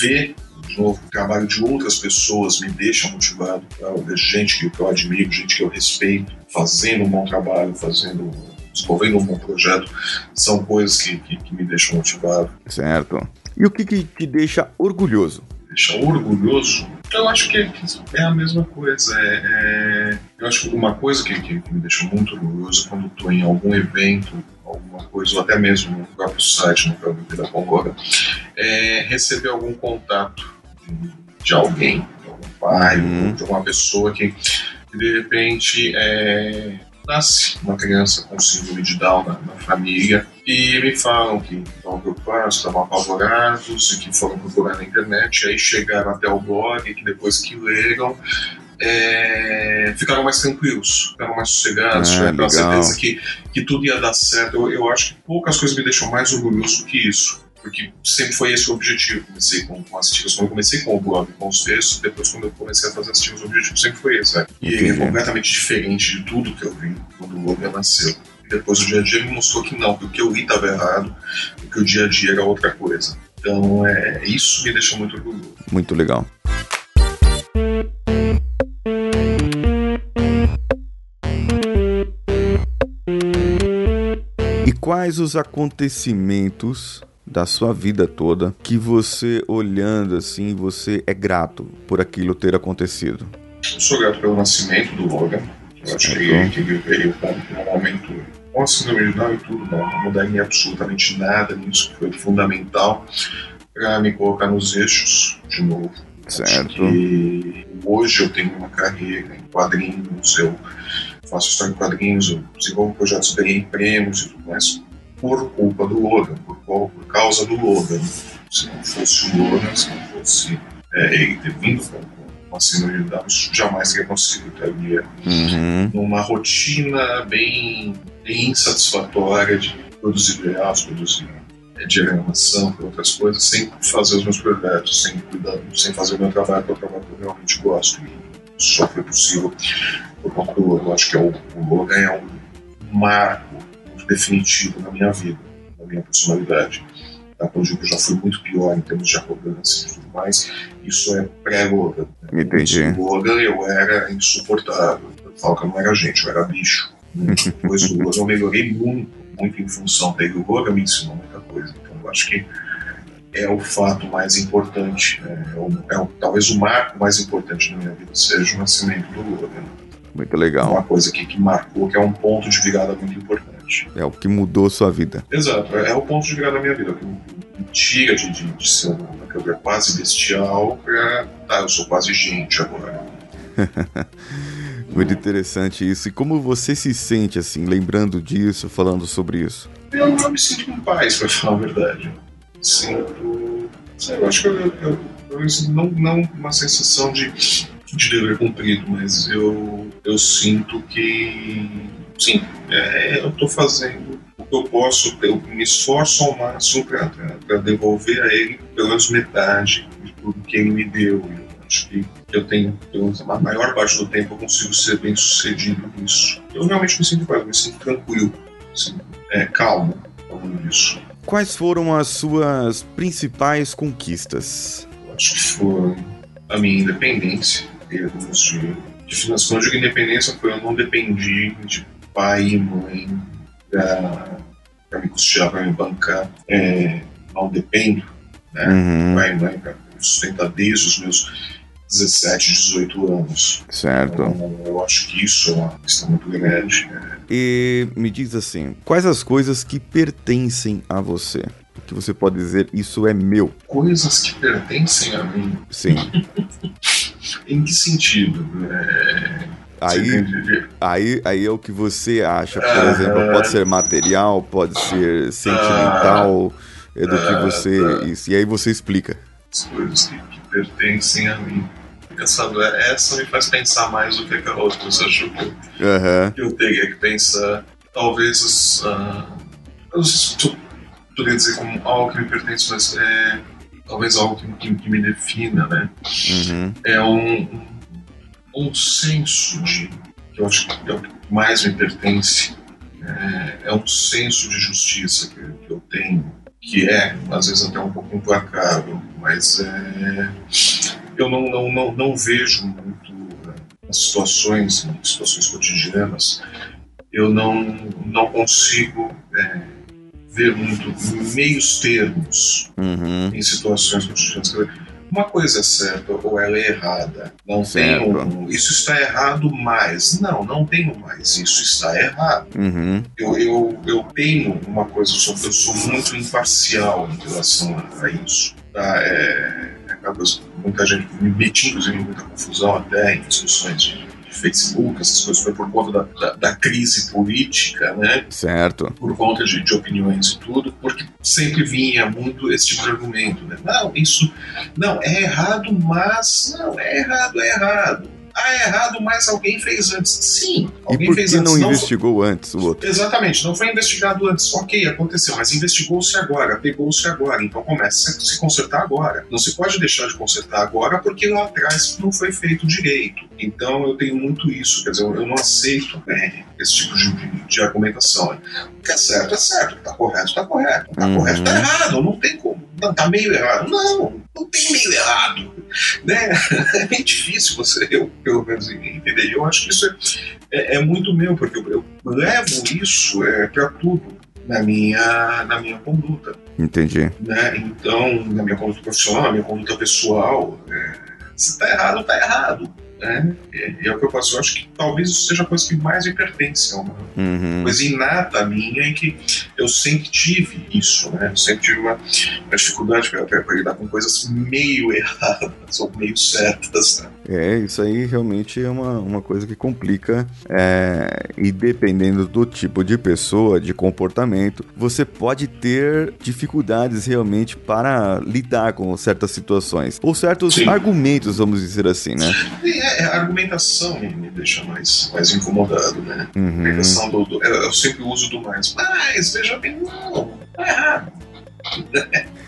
Ver, de novo, o trabalho de outras pessoas me deixa motivado. Ver gente que eu admiro, gente que eu respeito, fazendo um bom trabalho, fazendo desenvolvendo um bom projeto, são coisas que, que, que me deixam motivado. Certo. E o que, que te deixa orgulhoso? Deixa orgulhoso? Eu acho que é a mesma coisa. É, é, eu acho que uma coisa que, que, me deixa muito orgulhoso quando estou em algum evento, alguma coisa, ou até mesmo no próprio site, no próprio Vida Congoga, é receber algum contato de, de alguém, de algum pai, uhum. de alguma pessoa que, que de repente é, nasce uma criança com síndrome de Down na, na família e me falam que estão preocupados, estavam apavorados e que foram procurar na internet, aí chegaram até o blog que depois que leram é, ficaram mais tranquilos, ficaram mais sossegados, ah, tiveram certeza que, que tudo ia dar certo. Eu, eu acho que poucas coisas me deixam mais orgulhoso do que isso porque sempre foi esse o objetivo. Comecei com, com as tiras, quando eu comecei com o blog, com os textos, depois quando eu comecei a fazer as tiras, o objetivo sempre foi esse. Né? E ele é completamente diferente de tudo que eu vi quando o blog nasceu. Depois o dia a dia me mostrou que não, que o que eu li estava errado, que o dia a dia era outra coisa. Então, é, isso me deixa muito orgulhoso. Muito legal. E quais os acontecimentos da sua vida toda que você olhando assim, você é grato por aquilo ter acontecido? Eu sou grato pelo nascimento do Logan. Eu acho que, que ele veio com um momento com a síndrome de Down e tudo, não, não mudaria absolutamente nada nisso, foi fundamental para me colocar nos eixos de novo. Certo. que hoje eu tenho uma carreira em quadrinhos, eu faço história em quadrinhos, eu desenvolvo projetos, ganhei prêmios e tudo mais por culpa do Logan, por, por causa do Logan. Se não fosse o Logan, se não fosse é, ele ter vindo com, com a síndrome de Down, isso jamais teria conseguido. Estaria uhum. numa rotina bem, bem insatisfatória de produzir layouts, produzir é, diagramação, outras coisas, sem fazer os meus projetos, sem cuidar, sem fazer o meu trabalho, que é o trabalho que eu realmente gosto. E só foi possível por conta do Logan. Eu acho que é o, o Logan é um marco definitivo na minha vida, na minha personalidade. tá? quando eu já fui muito pior em termos de arrogância e tudo mais, isso é pré-Logan. Né? Entendi. Do Logan eu era insuportável. Eu falo que eu não era gente, eu era bicho. Depois do Logan eu melhorei muito, muito em função dele. O Logan me ensinou muita coisa. Então eu acho que é o fato mais importante, é, o, é o, talvez o marco mais importante na minha vida seja o nascimento do Logan. Muito legal. Uma coisa que, que marcou, que é um ponto de virada muito importante. É o que mudou sua vida. Exato, é, é o ponto de virada da minha vida, que me tira de, de, de ser uma câmera quase bestial pra. Tá, eu sou quase gente agora. [LAUGHS] Muito interessante isso. E como você se sente, assim, lembrando disso, falando sobre isso? Eu não me sinto em paz, pra falar a verdade. Sinto. Eu acho que eu, eu, eu, não, não uma sensação de de dever cumprido, mas eu, eu sinto que, sim, é, eu estou fazendo o que eu posso, eu me esforço ao máximo para devolver a ele pelo menos metade de tudo que ele me deu. Eu acho que eu tenho, pelo a maior parte do tempo, eu consigo ser bem sucedido nisso. Eu realmente me sinto quase, me sinto tranquilo, assim, é, calmo falando disso. Quais foram as suas principais conquistas? Eu acho que foi a minha independência termos de, de financiação de independência foi eu não dependi de pai e mãe para me custear, para me bancar. É, não dependo, né? Uhum. Pai e mãe para sustentar desde os meus 17, 18 anos. Certo. Então, eu acho que isso é uma questão muito grande. Né? E me diz assim, quais as coisas que pertencem a você? Que você pode dizer, isso é meu. Coisas que pertencem a mim. Sim. [LAUGHS] em que sentido? É... Aí, aí, aí é o que você acha, por exemplo, pode ser material, pode ser sentimental, é do que você. Isso, e aí você explica. As coisas que, que pertencem a mim. Pensando, essa me faz pensar mais do que a outra. Você achou que, uhum. eu teria que pensar? Talvez. Uh, eu poderia dizer como algo que me pertence, mas é talvez algo que, que me defina, né? Uhum. É um, um, um, senso de que eu acho que é o que mais me pertence. É, é um senso de justiça que, que, eu tenho, que é às vezes até um pouco implacável, mas é, eu não, não, não, não vejo muito né, as situações, situações cotidianas, eu não, não consigo é, ver muito meios termos uhum. em situações cotidianas. Uma coisa é certa ou ela é errada. Não certo. tenho. Isso está errado mais. Não, não tenho mais. Isso está errado. Uhum. Eu, eu, eu tenho uma coisa, eu sou, eu sou muito imparcial em relação a isso. Tá? É, é muita gente me meti, inclusive, em muita confusão até em discussões de Facebook, essas coisas, foi por conta da, da, da, crise política, né? Certo. Por conta de, de, opiniões e tudo, porque sempre vinha muito esse tipo de argumento, né? Não, isso. Não, é errado, mas. Não, é errado, é errado. Ah, é errado, mas alguém fez antes. Sim, alguém e por fez que antes. não investigou foi... antes o outro? Exatamente, não foi investigado antes. Ok, aconteceu, mas investigou-se agora, pegou-se agora. Então começa a se consertar agora. Não se pode deixar de consertar agora porque lá atrás não foi feito direito. Então eu tenho muito isso, quer dizer, eu não aceito né, esse tipo de, de, argumentação. O que é certo é certo, o que está correto está correto, o que está Uhum. correto está errado, não tem como. Não, tá meio errado. Não, não tem meio errado. Né? [LAUGHS] É bem difícil você, eu pelo menos, entender. Eu acho que isso é, é, é muito meu, porque eu, eu levo isso é, para tudo na minha, na minha conduta. Entendi. Né? Então, na minha conduta profissional, na minha conduta pessoal, é, se tá errado, tá errado. Né? E é o que eu faço. Eu acho que talvez isso seja a coisa que mais me pertence. É uma uhum. coisa inata minha e que eu sempre tive isso. Né? Eu sempre tive uma, uma dificuldade para lidar com coisas meio erradas ou meio certas. Né? É, isso aí realmente é uma, uma coisa que complica. É, e dependendo do tipo de pessoa, de comportamento, você pode ter dificuldades realmente para lidar com certas situações. Ou certos Sim. argumentos, vamos dizer assim, né? É, a argumentação me, deixa mais, mais incomodado, né? A Uhum. argumentação do, do- eu, eu sempre uso do mais. Mas, veja bem, não, tá errado.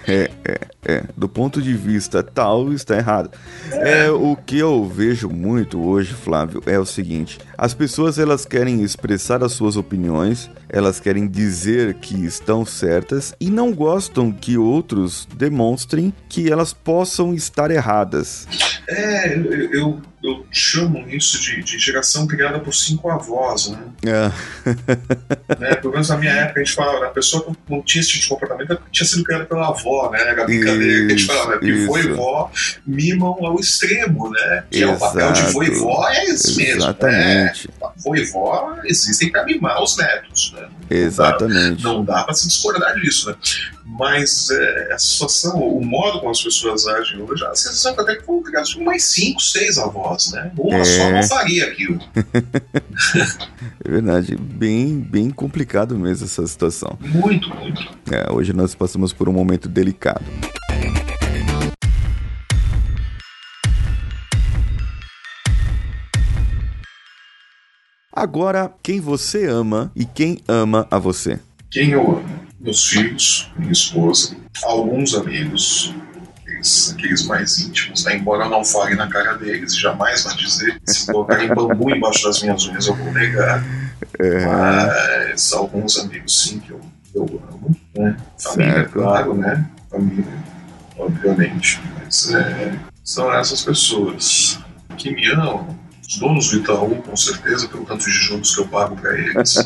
É, é. É, do ponto de vista tal, está errado. É. o que eu vejo muito hoje, Flávio, é o seguinte: as pessoas elas querem expressar as suas opiniões, elas querem dizer que estão certas e não gostam que outros demonstrem que elas possam estar erradas. É, eu, eu chamo isso de, de geração criada por cinco avós, né? É. [LAUGHS] né? Pelo menos na minha época a gente falava, a pessoa que não tinha esse tipo de comportamento tinha sido criada pela avó, né? Era brincadeira isso, que a gente falava, né? que vô e vó mimam ao extremo, né? Que Exato. é o papel de vô e vó, é esse mesmo. Exatamente. Né? Vô e vó existem para mimar os netos, né? Exatamente. Não dá, dá para se discordar disso, né? Mas é, a situação, o modo como as pessoas agem hoje, a sensação é até que foram criados mais cinco, seis avós, né? Uma é... só não faria aquilo. [LAUGHS] é verdade, bem, bem complicado mesmo essa situação. Muito, muito. É, hoje nós passamos por um momento delicado. Agora, quem você ama e quem ama a você? Quem eu amo? Meus filhos, minha esposa, alguns amigos, aqueles mais íntimos, né? embora eu não fale na cara deles, jamais vá dizer. Se colocarem bambu embaixo das minhas unhas, eu vou negar. É. Mas alguns amigos, sim, que eu, eu amo. Né? Família, certo. claro, né? Família, obviamente. Mas é, são essas pessoas que me amam os donos do Itaú, com certeza, pelo tanto de juros que eu pago para eles.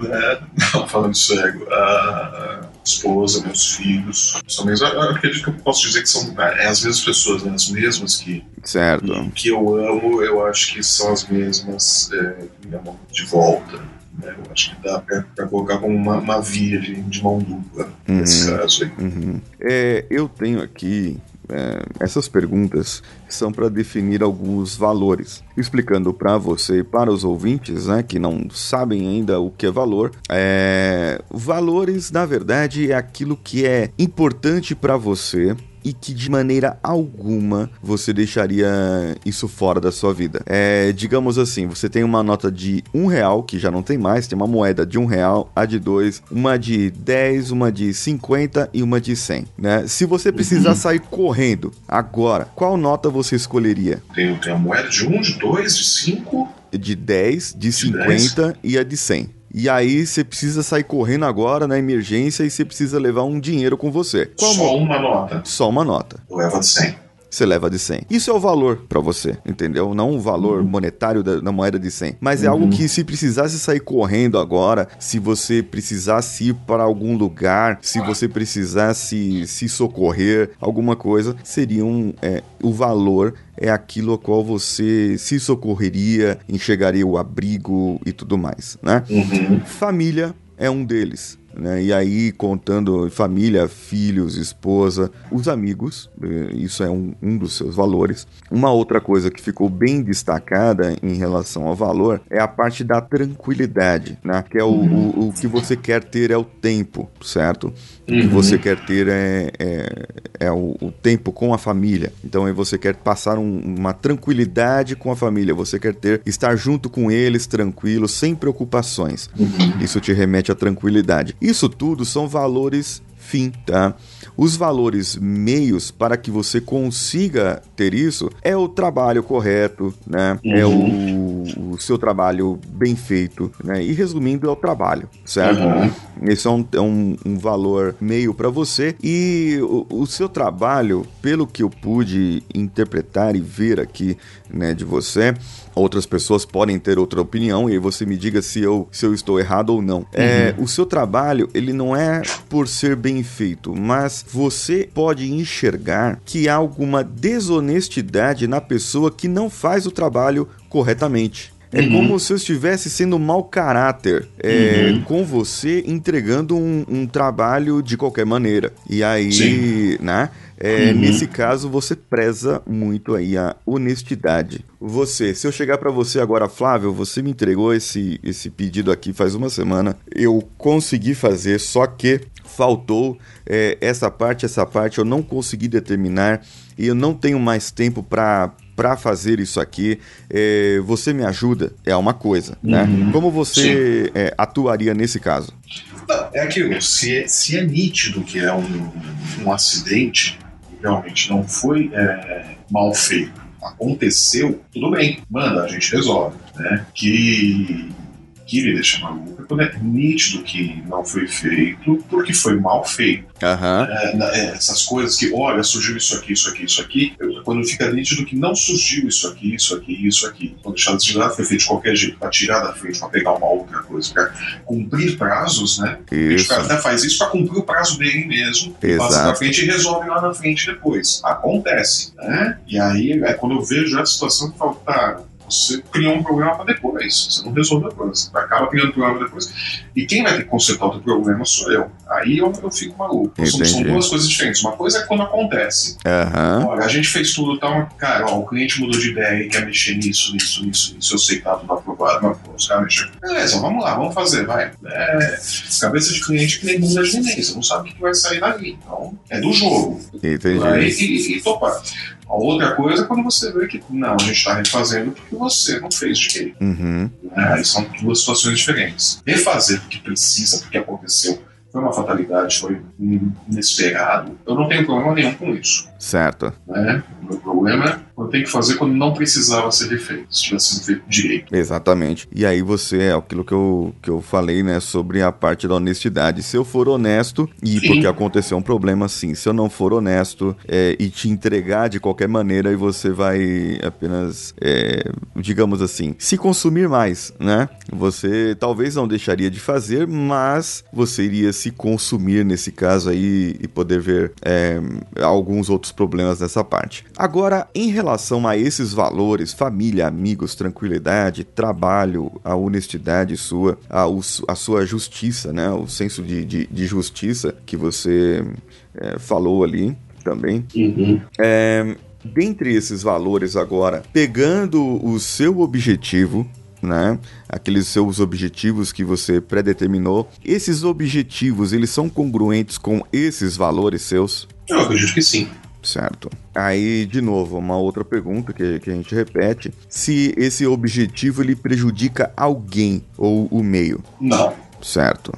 né? [LAUGHS] [LAUGHS] Não, falando sério, a esposa, meus filhos, são mesmo, eu acredito que eu posso dizer que são é, as mesmas pessoas, né? as mesmas que, certo. que eu amo, eu acho que são as mesmas é, que me amam de volta. Né? Eu acho que dá para colocar como uma, uma via de, de mão dupla uhum. nesse caso aí. Uhum. É, eu tenho aqui é, essas perguntas são para definir alguns valores. Explicando para você e para os ouvintes né, que não sabem ainda o que é valor, é... valores, na verdade, é aquilo que é importante para você e que de maneira alguma você deixaria isso fora da sua vida. É, digamos assim, você tem uma nota de um real, que já não tem mais, tem uma moeda de um real, a de dois, uma de 10, uma de 50 e uma de 100, né? Se você precisar uhum. sair correndo agora, qual nota você escolheria? Tem, tem a moeda de 1, um, de 2, de 5... De 10, de, de 50 10. e a de 100. E aí você precisa sair correndo agora na emergência e você precisa levar um dinheiro com você. Qual Só uma nota. Só uma nota. Leva de 100 você leva de 100. Isso é o valor para você, entendeu? Não o valor uhum. monetário da, da, moeda de 100. Mas é uhum. algo que se precisasse sair correndo agora, se você precisasse ir para algum lugar, se você precisasse se socorrer, alguma coisa, seria um, é, o valor é aquilo a qual você se socorreria, enxergaria o abrigo e tudo mais, né? Uhum. Família é um deles. Né? E aí, contando família, filhos, esposa, os amigos, eh, isso é um, um dos seus valores. Uma outra coisa que ficou bem destacada em relação ao valor é a parte da tranquilidade, né? Que é o, o, o que você quer ter é o tempo, certo? O que uhum. você quer ter é, é, é o, o, tempo com a família. Então aí você quer passar um, uma tranquilidade com a família. Você quer ter estar junto com eles, tranquilo, sem preocupações. Uhum. Isso te remete à tranquilidade. Isso tudo são valores fim, tá? Os valores meios para que você consiga ter isso é o trabalho correto, né? Uhum. É o, uhum. o, seu trabalho bem feito, né? E resumindo, é o trabalho, certo? Uhum. Esse é um, é um, um valor meio para você e o, o, seu trabalho, pelo que eu pude interpretar e ver aqui, né, de você, outras pessoas podem ter outra opinião e aí você me diga se eu, se eu estou errado ou não. É, uhum. É, o seu trabalho, ele não é por ser bem feito, mas você pode enxergar que há alguma desonestidade na pessoa que não faz o trabalho corretamente. É uhum. como se eu estivesse sendo mau caráter é, uhum. com você entregando um, um, trabalho de qualquer maneira. E aí, Sim. né? É, uhum. Nesse caso, você preza muito aí a honestidade. Você, se eu chegar para você agora, Flávio, você me entregou esse, esse pedido aqui faz uma semana, eu consegui fazer, só que faltou é, essa parte, essa parte, eu não consegui determinar e eu não tenho mais tempo para para fazer isso aqui, é, você me ajuda? É uma coisa, né? Uhum. Como você é, atuaria nesse caso? É aquilo, se é, se é nítido que é um, um acidente, realmente não foi é, mal feito, aconteceu, tudo bem, manda, a gente resolve. Né? Que que ele deixa maluco é quando é nítido que não foi feito porque foi mal feito. Uhum. É, essas coisas que, olha, surgiu isso aqui, isso aqui, isso aqui, quando fica nítido que não surgiu isso aqui, isso aqui, isso aqui, quando deixar de lado foi feito de qualquer jeito, para tirar da frente, para pegar uma outra coisa, para cumprir prazos, né? Isso. A gente até faz isso para cumprir o prazo dele mesmo, Exato. passa na frente e resolve lá na frente depois. Acontece, né? E aí é quando eu vejo a situação que falo, tá, você criou um problema para depois. Você não resolveu a coisa. Você acaba criando um problema depois. E quem vai ter que consertar o problema sou eu. Aí eu, eu fico maluco. São, são, duas coisas diferentes. Uma coisa é quando acontece. Uhum. Olha, a gente fez tudo tal. Cara, ó, o cliente mudou de ideia e quer mexer nisso, nisso, nisso, nisso. Eu sei que tá tudo aprovado, mas pô, os caras mexeram. Beleza, vamos lá, vamos fazer, vai. É, cabeça de cliente que nem bunda de neném. Você não sabe o que vai sair dali. Então, é do jogo. Entendi. Aí, e, e, e topar. A outra coisa é quando você vê que não, a gente está refazendo porque você não fez direito. Uhum. Né? Aí são duas situações diferentes. Refazer porque precisa, porque aconteceu, foi uma fatalidade, foi inesperado, eu não tenho problema nenhum com isso. Certo. Né? O meu problema é eu tenho que fazer quando não precisava ser refeito, se tivesse sido feito direito. Exatamente. E aí você, é aquilo que eu, que eu falei, né, sobre a parte da honestidade. Se eu for honesto, e sim. porque aconteceu um problema, sim. Se eu não for honesto é, e te entregar de qualquer maneira, aí você vai apenas, é, digamos assim, se consumir mais, né? Você talvez não deixaria de fazer, mas você iria se consumir nesse caso aí e poder ver é, alguns outros problemas nessa parte. Agora, em relação a esses valores, família, amigos, tranquilidade, trabalho, a honestidade sua, a, a sua justiça, né? O senso de, de, de justiça que você é, falou ali também. Uhum. É, dentre esses valores agora, pegando o seu objetivo, né? Aqueles seus objetivos que você predeterminou, esses objetivos, eles são congruentes com esses valores seus? Eu acredito que sim. Certo. Aí, de novo, uma outra pergunta que, que a gente repete: se esse objetivo ele prejudica alguém ou o meio? Não. Certo.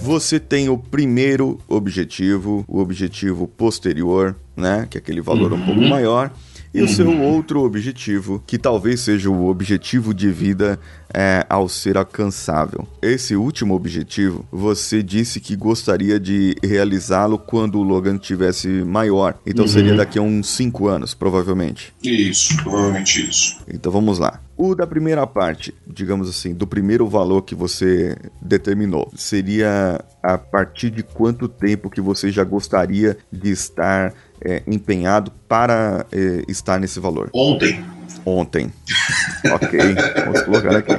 Você tem o primeiro objetivo, o objetivo posterior, né? Que é aquele valor uhum. um pouco maior e o seu outro objetivo, que talvez seja o objetivo de vida é, ao ser alcançável. Esse último objetivo, você disse que gostaria de realizá-lo quando o Logan tivesse maior. Então uhum. seria daqui a uns 5 anos, provavelmente. Isso, provavelmente isso. Então vamos lá. O da primeira parte, digamos assim, do primeiro valor que você determinou, seria a partir de quanto tempo que você já gostaria de estar é, empenhado para é, estar nesse valor? Ontem. Ontem. ok, vamos colocar aqui.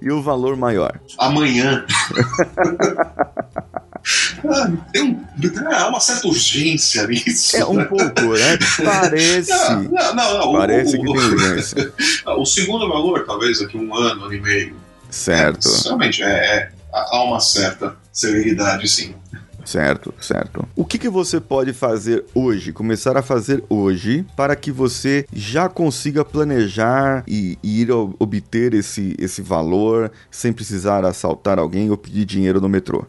[LAUGHS] e o valor maior? Amanhã. [LAUGHS] Ah, tem um, há uma certa urgência nisso. É um né? pouco, né? Parece. Não, não, não, Parece o, que tem urgência. [LAUGHS] O segundo valor, talvez daqui um ano, ano e meio. Certo. É, realmente, é, é, há uma certa celeridade, sim. Certo, certo. O que, que você pode fazer hoje, começar a fazer hoje, para que você já consiga planejar e, e ir obter esse, esse valor sem precisar assaltar alguém ou pedir dinheiro no metrô?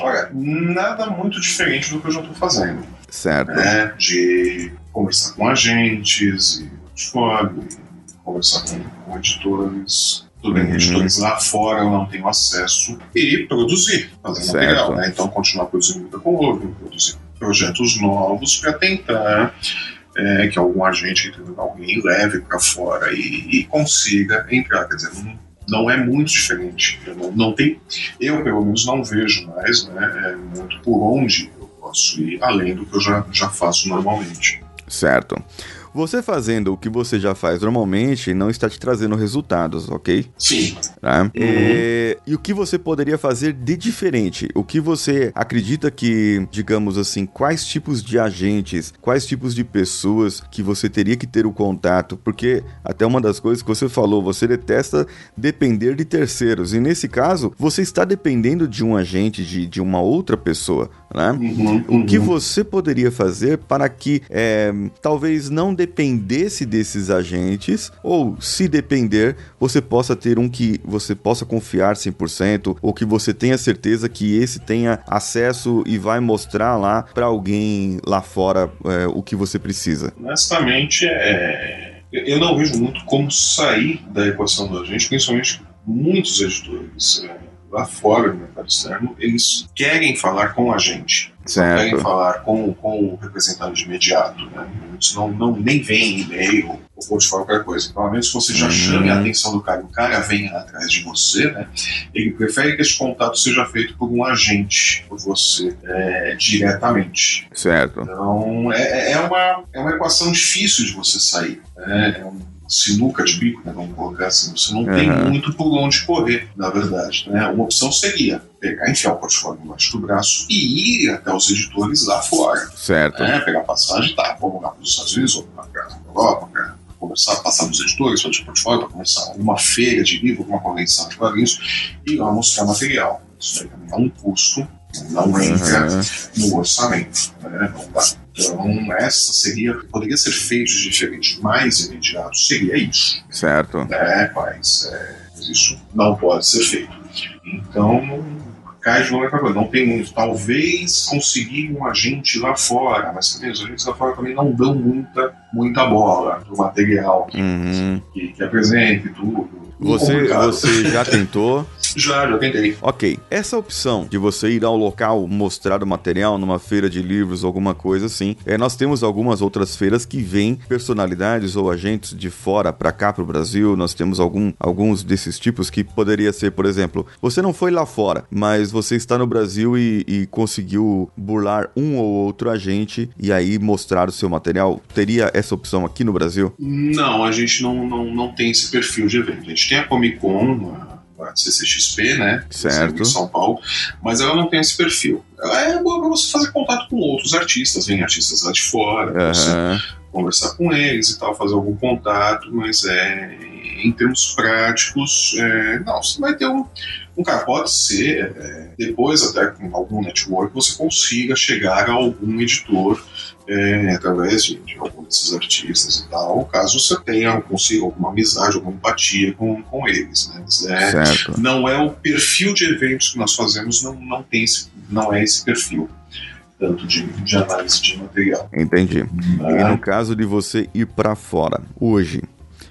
Olha, nada muito diferente do que eu já estou fazendo. Certo. Né? De conversar com agentes, fora, conversar com, com editores, bem, uhum. editores lá fora eu não tenho acesso e produzir, fazer certo. material, né? Então continuar produzindo muita coisa, produzir projetos novos para tentar é, que algum agente, alguém leve para fora e, e, consiga entrar. Quer dizer, não, não é muito diferente. Eu não, não tem, eu pelo menos não vejo mais, né? É muito por onde eu posso ir além do que eu já, já faço normalmente. Certo. Você fazendo o que você já faz normalmente não está te trazendo resultados, ok? Sim. Tá? Uhum. É, e o que você poderia fazer de diferente? O que você acredita que, digamos assim, quais tipos de agentes, quais tipos de pessoas que você teria que ter o contato? Porque até uma das coisas que você falou, você detesta depender de terceiros. E nesse caso, você está dependendo de um agente, de, de uma outra pessoa. Né? Uhum, uhum. O que você poderia fazer para que é, talvez não dependesse desses agentes, ou se depender, você possa ter um que você possa confiar 100%, ou que você tenha certeza que esse tenha acesso e vai mostrar lá para alguém lá fora é, o que você precisa? Honestamente, é... eu não vejo muito como sair da equação do agente, principalmente muitos editores. É lá fora no mercado externo, eles querem falar com a gente. Certo. Querem falar com, com o representante imediato. Né? Eles não, não nem vem e-mail ou portfólio qualquer coisa. Pelo menos que você já uhum. chame a atenção do cara, o cara venha atrás de você, né? ele prefere que esse contato seja feito por um agente, por você, é, diretamente. Certo. Então, é, é, uma, é uma equação difícil de você sair. Né? É um, sinuca de bico, né, vamos colocar assim, você não uhum. tem muito por onde correr, na verdade. Né? Uma opção seria pegar, enfiar o portfólio embaixo do braço e ir até os editores lá fora. Certo. Né? Pegar passagem, tá, vamos lá para os Estados Unidos, ou para a Europa, para começar a passar nos editores, fazer portfólio, para começar uma feira de livro, uma convenção de quadrinhos e lá mostrar material. Isso aí também é um custo, não entra uhum. no orçamento. Né? Não dá. Então, essa seria, poderia ser feito de diferente, mais imediato, seria isso. Certo. É, mas, é, isso não pode ser feito. Então, cai de novo para coisa. Não tem muito. Talvez conseguir um agente lá fora, mas também os agentes lá fora também não dão muita, muita bola pro material que, uhum. que, que apresente tudo. Você, você já tentou? [LAUGHS] Já, já tentei. Ok. Essa opção de você ir ao local mostrar o material numa feira de livros, alguma coisa assim, é, nós temos algumas outras feiras que vêm personalidades ou agentes de fora para cá pro Brasil. Nós temos algum, alguns desses tipos que poderia ser, por exemplo, você não foi lá fora, mas você está no Brasil e, e conseguiu burlar um ou outro agente e aí mostrar o seu material. Teria essa opção aqui no Brasil? Não, a gente não, não, não tem esse perfil de evento. A gente tem a Comic Con, a CCXP, né? Certo. Em São Paulo, mas ela não tem esse perfil. Ela é boa para você fazer contato com outros artistas, vem artistas lá de fora, uhum. você conversar com eles e tal, fazer algum contato, mas é em termos práticos, é, não, você vai ter um, um cara, pode ser, é, depois até com algum network, você consiga chegar a algum editor é, através de, de algum desses artistas e tal, caso você tenha, consiga alguma amizade, alguma empatia com, com eles. Né? É, não é o perfil de eventos que nós fazemos, não, não, tem esse, não é esse perfil tanto de, de análise de material. Entendi. É. E no caso de você ir para fora, hoje,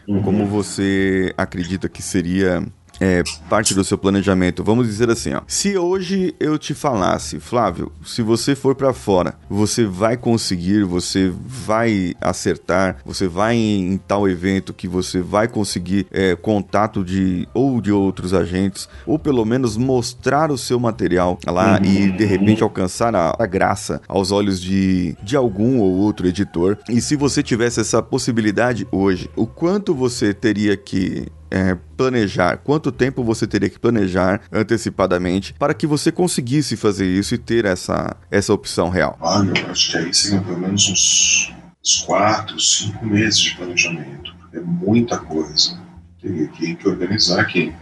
uhum. como você acredita que seria é, parte do seu planejamento. Vamos dizer assim, ó. Se hoje eu te falasse, Flávio, se você for para fora, você vai conseguir, você vai acertar, você vai em, em tal evento que você vai conseguir é, contato de ou de outros agentes, ou pelo menos mostrar o seu material lá uhum. e de repente alcançar a, a graça aos olhos de, de algum ou outro editor. E se você tivesse essa possibilidade hoje, o quanto você teria que é, planejar, quanto tempo você teria que planejar antecipadamente para que você conseguisse fazer isso e ter essa, essa opção real? Ah, eu acho que aí seria pelo menos uns, uns quatro, cinco meses de planejamento. É muita coisa. Teria que, que organizar aqui.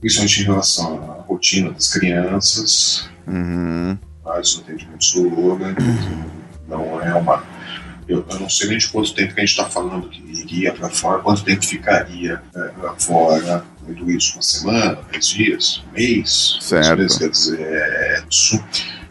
Principalmente em relação à rotina das crianças, uhum. vários atendimentos do Logan. Não é uma eu, eu, não sei nem de quanto tempo que a gente está falando que iria para fora, quanto tempo ficaria é, lá fora, tudo isso, uma semana, dez dias, um mês, certo. Quer dizer, é, isso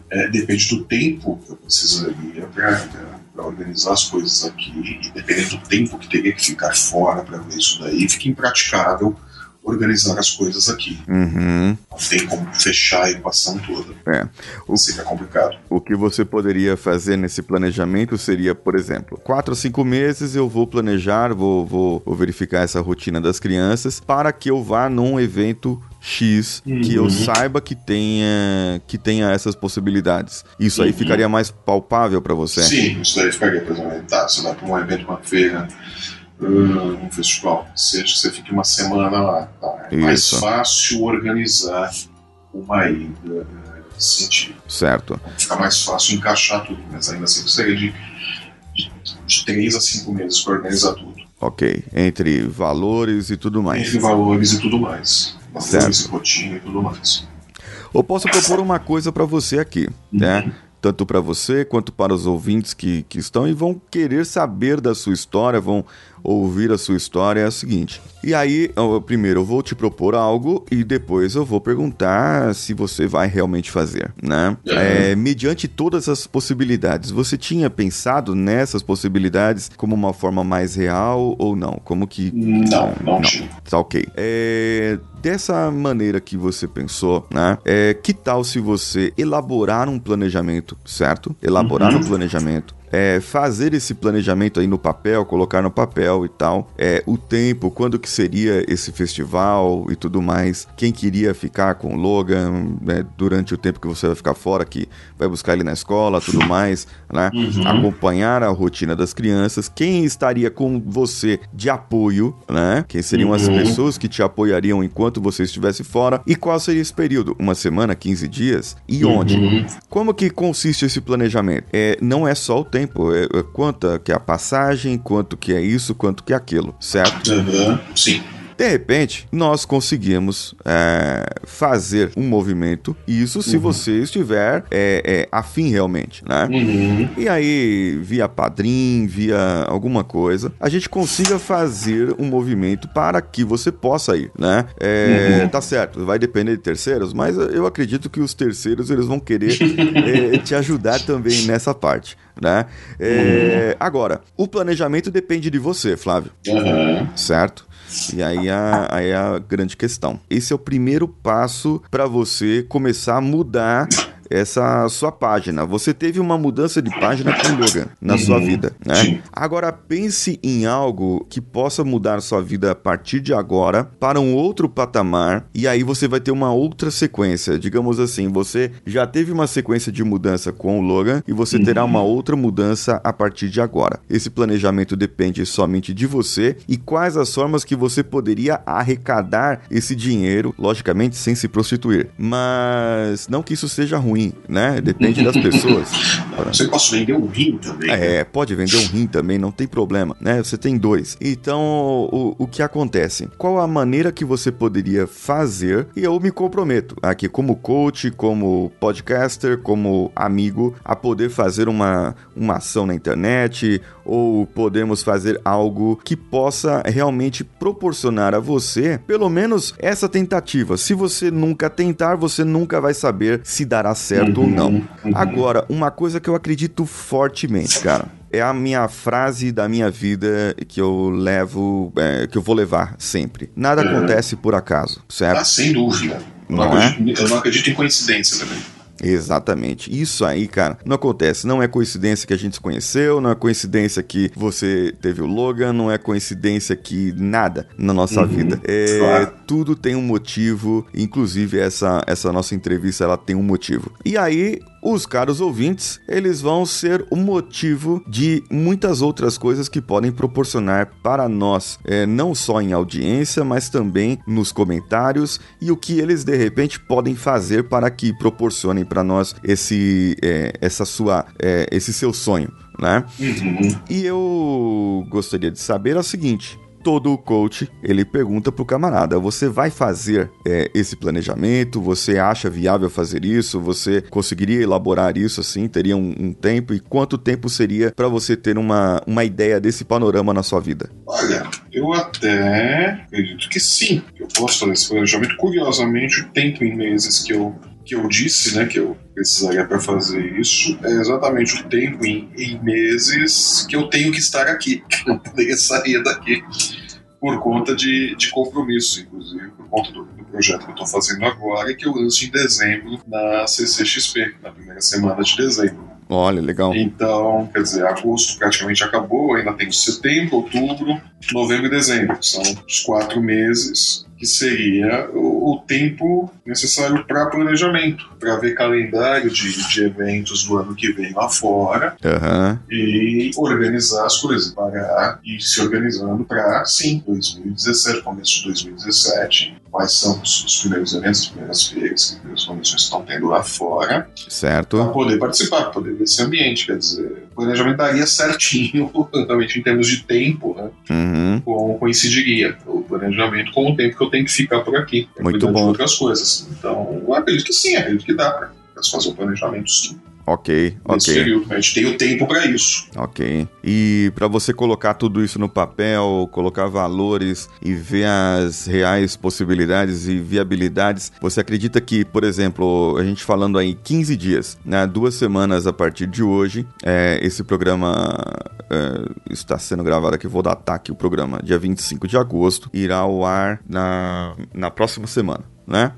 é, depende do tempo que eu precisaria para organizar as coisas aqui, e dependendo do tempo que teria que ficar fora para ver isso daí, fica impraticável organizar as coisas aqui. Uhum. Não tem como fechar a equação toda. É. O, Fica complicado. O que você poderia fazer nesse planejamento seria, por exemplo, quatro a cinco meses eu vou planejar, vou, vou, vou verificar essa rotina das crianças para que eu vá num evento X uhum. que eu uhum. saiba que tenha que tenha essas possibilidades. Isso aí uhum. ficaria mais palpável para você? Sim, isso daí ficaria, por exemplo, tá, você vai para um evento, uma feira, um festival, seja que você fique uma semana lá, tá? É mais fácil organizar uma ida nesse sentido. Certo. Fica mais fácil encaixar tudo, mas ainda assim seria de, de, de três a cinco meses para organizar tudo. Ok, entre valores e tudo mais. Entre valores e tudo mais. Valores certo. e rotina e tudo mais. Eu posso propor uma coisa para você aqui, né? uhum. né? Tanto para você quanto para os ouvintes que, que estão e vão querer saber da sua história, vão ouvir a sua história é a seguinte. E aí, eu, primeiro eu vou te propor algo e depois eu vou perguntar se você vai realmente fazer, né? É, mediante todas as possibilidades, você tinha pensado nessas possibilidades como uma forma mais real ou não? Como que... Não, não, não. Tá ok. É, dessa maneira que você pensou, né? É, que tal se você elaborar um planejamento, certo? Elaborar uhum. um planejamento é, fazer esse planejamento aí no papel, colocar no papel e tal, é, o tempo, quando que seria esse festival e tudo mais, quem queria ficar com o Logan né, durante o tempo que você vai ficar fora, que vai buscar ele na escola, tudo mais, né? Uhum. Acompanhar a rotina das crianças, quem estaria com você de apoio, né? Quem seriam uhum. as pessoas que te apoiariam enquanto você estivesse fora e qual seria esse período? Uma semana, 15 dias? E onde? Uhum. Como que consiste esse planejamento? É, não é só o tempo tempo, é, é, quanto que é a passagem, quanto que é isso, quanto que é aquilo, certo? Uhum, sim. De repente, nós conseguimos é, fazer um movimento, isso se uhum. você estiver é, é, afim realmente, né? Uhum. E aí, via padrim, via alguma coisa, a gente consiga fazer um movimento para que você possa ir, né? É, uhum. Tá certo, vai depender de terceiros, mas eu acredito que os terceiros eles vão querer [LAUGHS] é, te ajudar também nessa parte né? É, agora, o planejamento depende de você, Flávio. Uhum. Certo? E aí a, aí a grande questão. Esse é o primeiro passo para você começar a mudar essa sua página. Você teve uma mudança de página com o Logan na uhum. sua vida, né? Sim. Agora pense em algo que possa mudar sua vida a partir de agora para um outro patamar e aí você vai ter uma outra sequência. Digamos assim, você já teve uma sequência de mudança com o Logan e você uhum. terá uma outra mudança a partir de agora. Esse planejamento depende somente de você e quais as formas que você poderia arrecadar esse dinheiro, logicamente sem se prostituir. Mas não que isso seja ruim ruim, né? Depende das pessoas. [LAUGHS] Você pode vender um rim também. É, né? pode vender um rim também, não tem problema, né? Você tem dois. Então, o, o que acontece? Qual a maneira que você poderia fazer? E eu me comprometo aqui, como coach, como podcaster, como amigo, a poder fazer uma, uma ação na internet ou podemos fazer algo que possa realmente proporcionar a você, pelo menos essa tentativa. Se você nunca tentar, você nunca vai saber se dará certo uhum, ou não. Uhum. Agora, uma coisa que eu acredito fortemente, cara é a minha frase da minha vida que eu levo, é, que eu vou levar sempre. Nada uhum. acontece por acaso, certo? Ah, sem dúvida. Não, não é? Eu não acredito em coincidência também. Exatamente. Isso aí, cara, não acontece. Não é coincidência que a gente se conheceu, não é coincidência que você teve o Logan, não é coincidência que nada na nossa uhum, vida. É, claro. Tudo tem um motivo, inclusive essa, essa nossa entrevista ela tem um motivo. E aí, os caros ouvintes, eles vão ser o motivo de muitas outras coisas que podem proporcionar para nós, é, não só em audiência, mas também nos comentários e o que eles de repente podem fazer para que proporcionem para nós esse, é, essa sua, é, esse seu sonho. Né? Uhum. E eu gostaria de saber o seguinte: todo coach ele pergunta pro camarada: você vai fazer é, esse planejamento? Você acha viável fazer isso? Você conseguiria elaborar isso assim? Teria um, um tempo? E quanto tempo seria para você ter uma, uma ideia desse panorama na sua vida? Olha, eu até acredito que sim, eu posso fazer esse planejamento. Curiosamente, o tempo em meses que eu que eu disse, né, que eu precisaria para fazer isso, é exatamente o tempo em, em, meses que eu tenho que estar aqui, [LAUGHS] que eu não poderia sair daqui por conta de, de compromisso, inclusive por conta do, do projeto que eu estou fazendo agora, que eu lanço em dezembro na CCXP, na primeira semana de dezembro. Olha, legal. Então, quer dizer, agosto praticamente acabou, ainda tem setembro, outubro, novembro e dezembro. São os quatro meses que seria o, o tempo necessário para planejamento, para ver calendário de, de eventos do ano que vem lá fora Aham. e organizar as coisas, parar e se organizando para, sim, 2017, começo de 2017, quais são os, os primeiros eventos, as primeiras feiras, que as condições estão tendo lá fora, para Certo. poder participar, pra poder ver esse ambiente. Quer dizer, o planejamento daria certinho, [LAUGHS] realmente em termos de tempo, né? Uhum. com, coincidiria o planejamento com o tempo que eu tenho que ficar por aqui. Muito cuidar de bom. outras coisas. Então, eu acredito que sim, acredito que dá para fazer o planejamento sim, Ok, nesse ok. período. A gente tem o tempo para isso. Ok. E para você colocar tudo isso no papel, colocar valores e ver as reais possibilidades e viabilidades, você acredita que, por exemplo, a gente falando aí 15 dias, né, duas semanas a partir de hoje, é, esse programa é, está sendo gravado aqui, vou datar aqui o programa, dia 25 de agosto, irá ao ar na, na próxima semana. Né?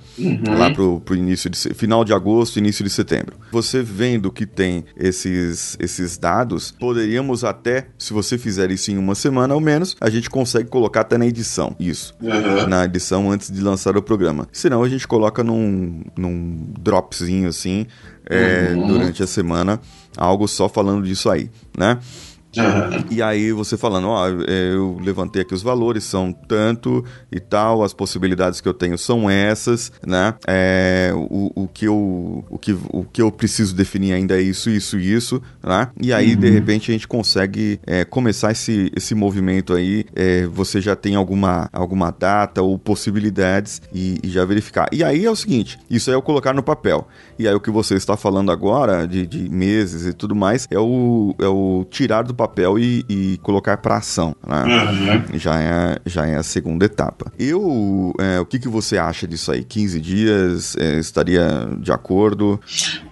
Lá pro, pro início de final de agosto, início de setembro. Você vendo que tem esses, esses dados, poderíamos até, se você fizer isso em uma semana ou menos, a gente consegue colocar até na edição. Isso. Aham. Na edição antes de lançar o programa. Senão a gente coloca num, num dropzinho assim, é, Uhum. durante a semana, algo só falando disso aí, né? Aham. E aí você falando, ó, é, eu levantei aqui os valores, são tanto e tal, as possibilidades que eu tenho são essas, né? É, o, o, que eu, o, que, o que eu preciso definir ainda é isso, isso e isso, né? E aí, de repente, a gente consegue é, começar esse, esse movimento aí, é, você já tem alguma, alguma data ou possibilidades e, e já verificar. E aí é o seguinte, isso aí é o colocar no papel. E aí o que você está falando agora, de, de meses e tudo mais, é o, é o tirar do papel e, e colocar para ação, né? Aham. Já é, já é a segunda etapa. Eu, é, o que, que você acha disso aí? 15 dias, é, estaria de acordo?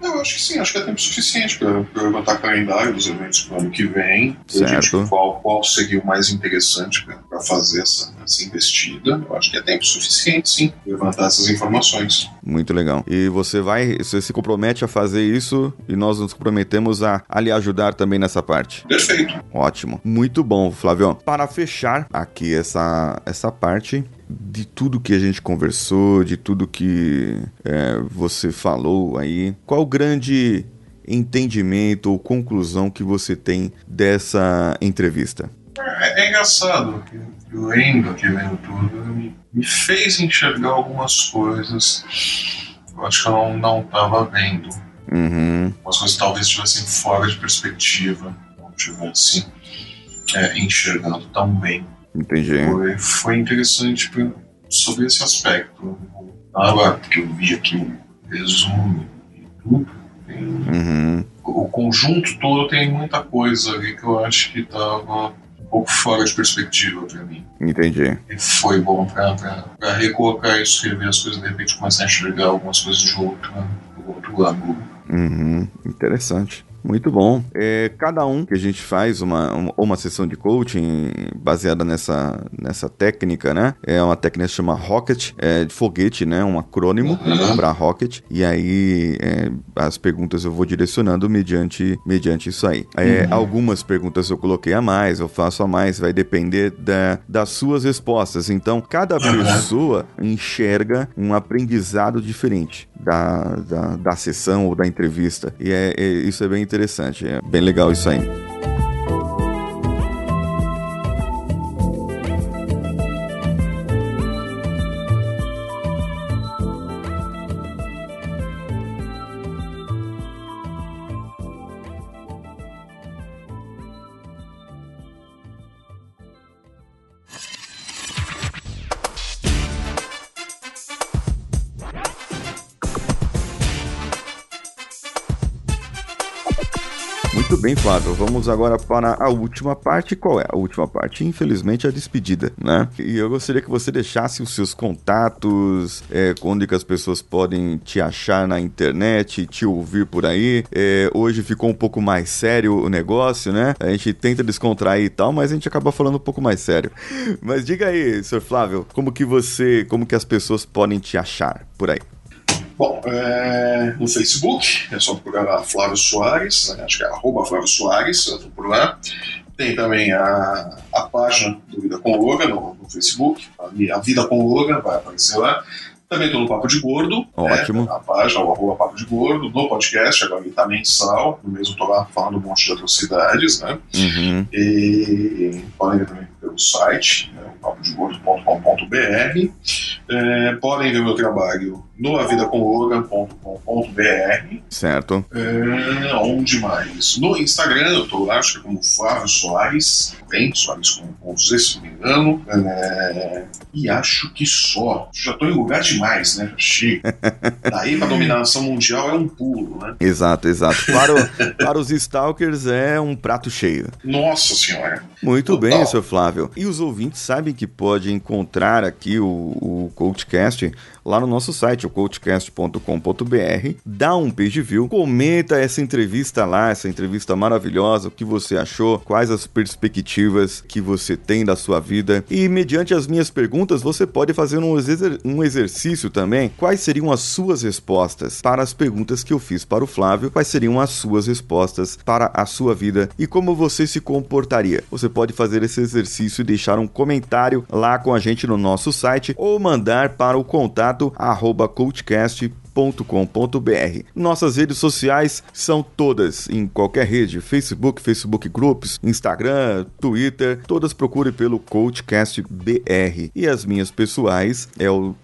Eu acho que sim, acho que é tempo suficiente para levantar calendário dos eventos para o ano que vem. Certo. gente, qual, qual seria o mais interessante para fazer essa, essa investida. Eu acho que é tempo suficiente, sim, levantar essas informações. Muito legal. E você vai, você se compromete a fazer isso e nós nos comprometemos a, a lhe ajudar também nessa parte. Perfeito. Ótimo. Muito bom, Flávio. Para fechar aqui essa, essa parte de tudo que a gente conversou, de tudo que é, você falou aí, qual o grande entendimento ou conclusão que você tem dessa entrevista? É, é engraçado lendo aqui, lendo tudo, me, me fez enxergar algumas coisas que eu acho que eu não, não tava vendo. Uhum, Algumas coisas talvez estivessem fora de perspectiva, não estivesse é, enxergando tão bem. entendi. Foi, foi interessante pra- sobre esse aspecto. Tava, que eu vi aqui um resumo e tudo. tem- Uhum, o conjunto todo tem muita coisa ali que eu acho que tava um pouco fora de perspectiva para mim. entendi. E foi bom pra recolocar isso, rever as coisas, de repente começar a enxergar algumas coisas de outro, do outro ângulo. Uhum, interessante. Muito bom. É, cada um que a gente faz uma, uma, uma sessão de coaching baseada nessa, nessa técnica, né? É uma técnica que se chama Rocket, é, de foguete, né? Um acrônimo Uhum. para Rocket. E aí é, as perguntas eu vou direcionando mediante, mediante isso aí. É, Algumas perguntas eu coloquei a mais, eu faço a mais, vai depender da, das suas respostas. Então, cada pessoa enxerga um aprendizado diferente da, da, da sessão ou da entrevista. E é, é- isso é bem interessante, é bem legal isso aí. Bem, Flávio. Vamos agora para a última parte. Qual é a última parte? Infelizmente, a despedida, né? E eu gostaria que você deixasse os seus contatos, é, onde que as pessoas podem te achar na internet, te ouvir por aí. É, hoje ficou um pouco mais sério o negócio, né? A gente tenta descontrair e tal, mas a gente acaba falando um pouco mais sério. Mas diga aí, Sr. Flávio, como que você, como que as pessoas podem te achar por aí? Bom, é, no Facebook, é só procurar lá Flávio Soares, né, acho que é arroba Flávio Soares, eu por lá. Tem também a, a página do Vida com Logan no, no Facebook, a Vida com Logan vai aparecer lá. Também estou no Papo de Gordo. Ótimo. Né, na página, o arroba Papo de Gordo, no podcast, agora ele está mensal. No mesmo estou lá falando um monte de atrocidades, né? Uhum. E podem ver também pelo site, né, papodegordo.com.br. É, podem ver meu trabalho no avidacomlogan.com.br. Certo. É, onde mais? No Instagram, eu estou lá, acho que é como Flávio Soares, bem, Soares com pontos se não me engano. É, e acho que só. Já estou em lugar demais, né? Chico. [LAUGHS] Daí para dominação mundial é um pulo, né? Exato, exato. Para, o, [LAUGHS] para os stalkers é um prato cheio. Nossa senhora. Muito Total. bem, seu Flávio. E os ouvintes sabem que pode encontrar aqui o, o Coachcast lá no nosso site, o coachcast.com.br, dá um page view, comenta essa entrevista lá, essa entrevista maravilhosa, o que você achou, quais as perspectivas que você tem da sua vida. E mediante as minhas perguntas você pode fazer um, exer um exercício também, quais seriam as suas respostas para as perguntas que eu fiz para o Flávio, quais seriam as suas respostas para a sua vida? E como você se comportaria. Você pode fazer esse exercício e deixar um comentário lá com a gente no nosso site ou mandar para o contato arroba coachcast com.br. Nossas redes sociais são todas em qualquer rede: Facebook, Facebook Groups, Instagram, Twitter. Todas procure pelo CoachCastBR. E as minhas pessoais é o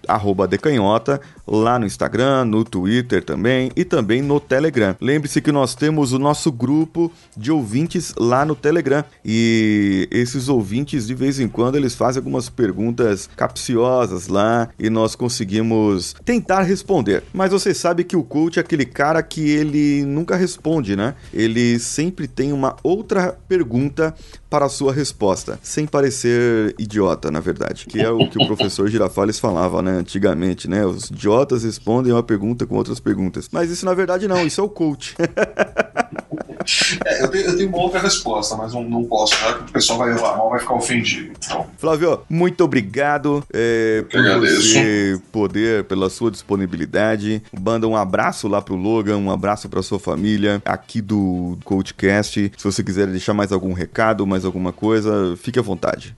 decanhota lá no Instagram, no Twitter também e também no Telegram. Lembre-se que nós temos o nosso grupo de ouvintes lá no Telegram e esses ouvintes de vez em quando eles fazem algumas perguntas capciosas lá e nós conseguimos tentar responder. Mas você sabe que o coach é aquele cara que ele nunca responde, né? Ele sempre tem uma outra pergunta para a sua resposta, sem parecer idiota, na verdade. Que é o que o professor Girafales falava, né, antigamente, né? Os idiotas respondem uma pergunta com outras perguntas. Mas isso na verdade não, isso é o coach. [LAUGHS] É, eu, tenho, eu, tenho, uma outra resposta, mas não, não posso, né? o pessoal vai levar mal, vai ficar ofendido. Então. Flávio, muito obrigado é, por você poder, pela sua disponibilidade. Manda um abraço lá pro Logan, um abraço pra sua família aqui do Coachcast. Se você quiser deixar mais algum recado, mais alguma coisa, fique à vontade.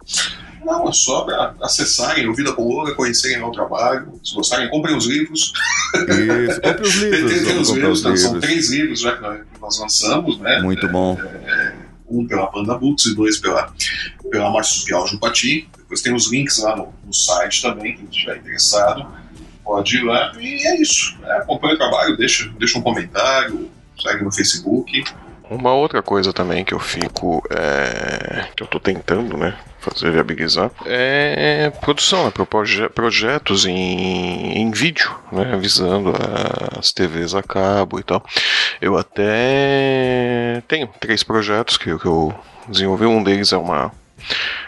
Não, é só para acessarem o Vida com Logan, conhecerem meu trabalho. Se gostarem, comprem os livros. Isso, comprem os [LAUGHS] livros. tem, tem os livros, os são três livros já que nós lançamos, né? Muito bom. É, é, um pela Panda Books e dois pela, pela Marsupial Jupati. Depois tem os links lá no, no site também, quem estiver interessado pode ir lá. E é isso. É, acompanha o trabalho, deixa, deixa um comentário, segue no Facebook. Uma outra coisa também que eu fico. É, que eu tô tentando, né? Fazer viabilizar é produção, né, proje projetos em, em vídeo, né, visando as TVs a cabo e tal. Eu até tenho três projetos que, que eu desenvolvi. Um deles é uma,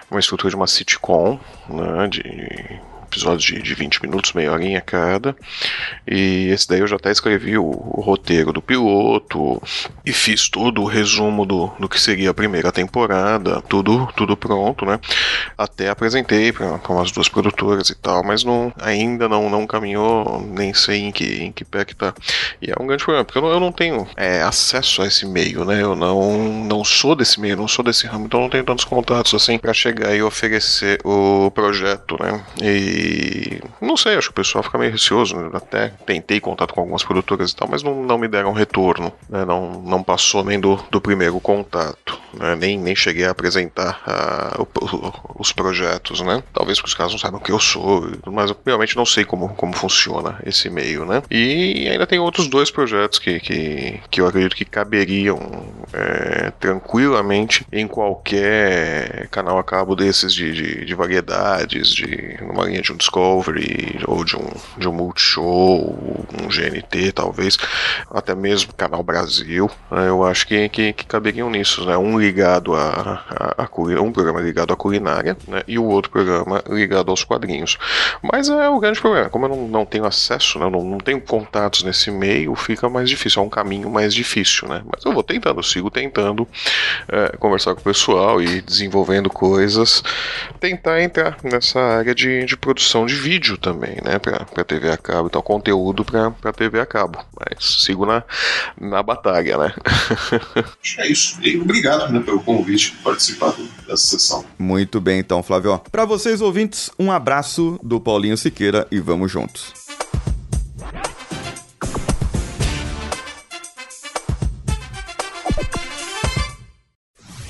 uma estrutura de uma sitcom, né, de episódios de, de 20 minutos, meia horinha cada. E esse daí eu já até escrevi o, o roteiro do piloto e fiz todo o resumo do, do que seria a primeira temporada, tudo, tudo pronto, né? Até apresentei para umas duas produtoras e tal, mas não, ainda não, não caminhou, nem sei em que, em que pé que tá. E é um grande problema, porque eu não, eu não tenho é, acesso a esse meio, né? Eu não, não sou desse meio, não sou desse ramo, então não tenho tantos contatos assim para chegar e oferecer o projeto, né? E não sei, acho que o pessoal fica meio receoso. Né? Até tentei contato com algumas produtoras e tal, mas não, não me deram retorno. Né? Não, não passou nem do, do primeiro contato. Né? Nem, nem cheguei a apresentar uh, o, os projetos. Né? Talvez porque os caras não saibam o que eu sou, mas eu realmente não sei como, como funciona esse meio. Né? E ainda tem outros dois projetos que, que, que eu acredito que caberiam é, tranquilamente em qualquer canal a cabo desses de, de, de variedades, de uma linha de um Discovery ou de um, de um Multishow, um GNT talvez, até mesmo Canal Brasil, né, eu acho que, que, que, caberiam nisso, né? Um ligado a, a, a, um programa ligado à culinária né? e o outro programa ligado aos quadrinhos. Mas é o grande problema, como eu não, não tenho acesso, né? não, não tenho contatos nesse meio, fica mais difícil, é um caminho mais difícil, né? Mas eu vou tentando, se sigo tentando é, conversar com o pessoal e desenvolvendo coisas, tentar entrar nessa área de, de produção de vídeo também, né, para TV a cabo, então conteúdo para TV a cabo. Mas sigo na, na batalha, né? [LAUGHS] é isso. E obrigado né, pelo convite participar dessa sessão. Muito bem, então, Flávio. Para vocês ouvintes, um abraço do Paulinho Siqueira e vamos juntos.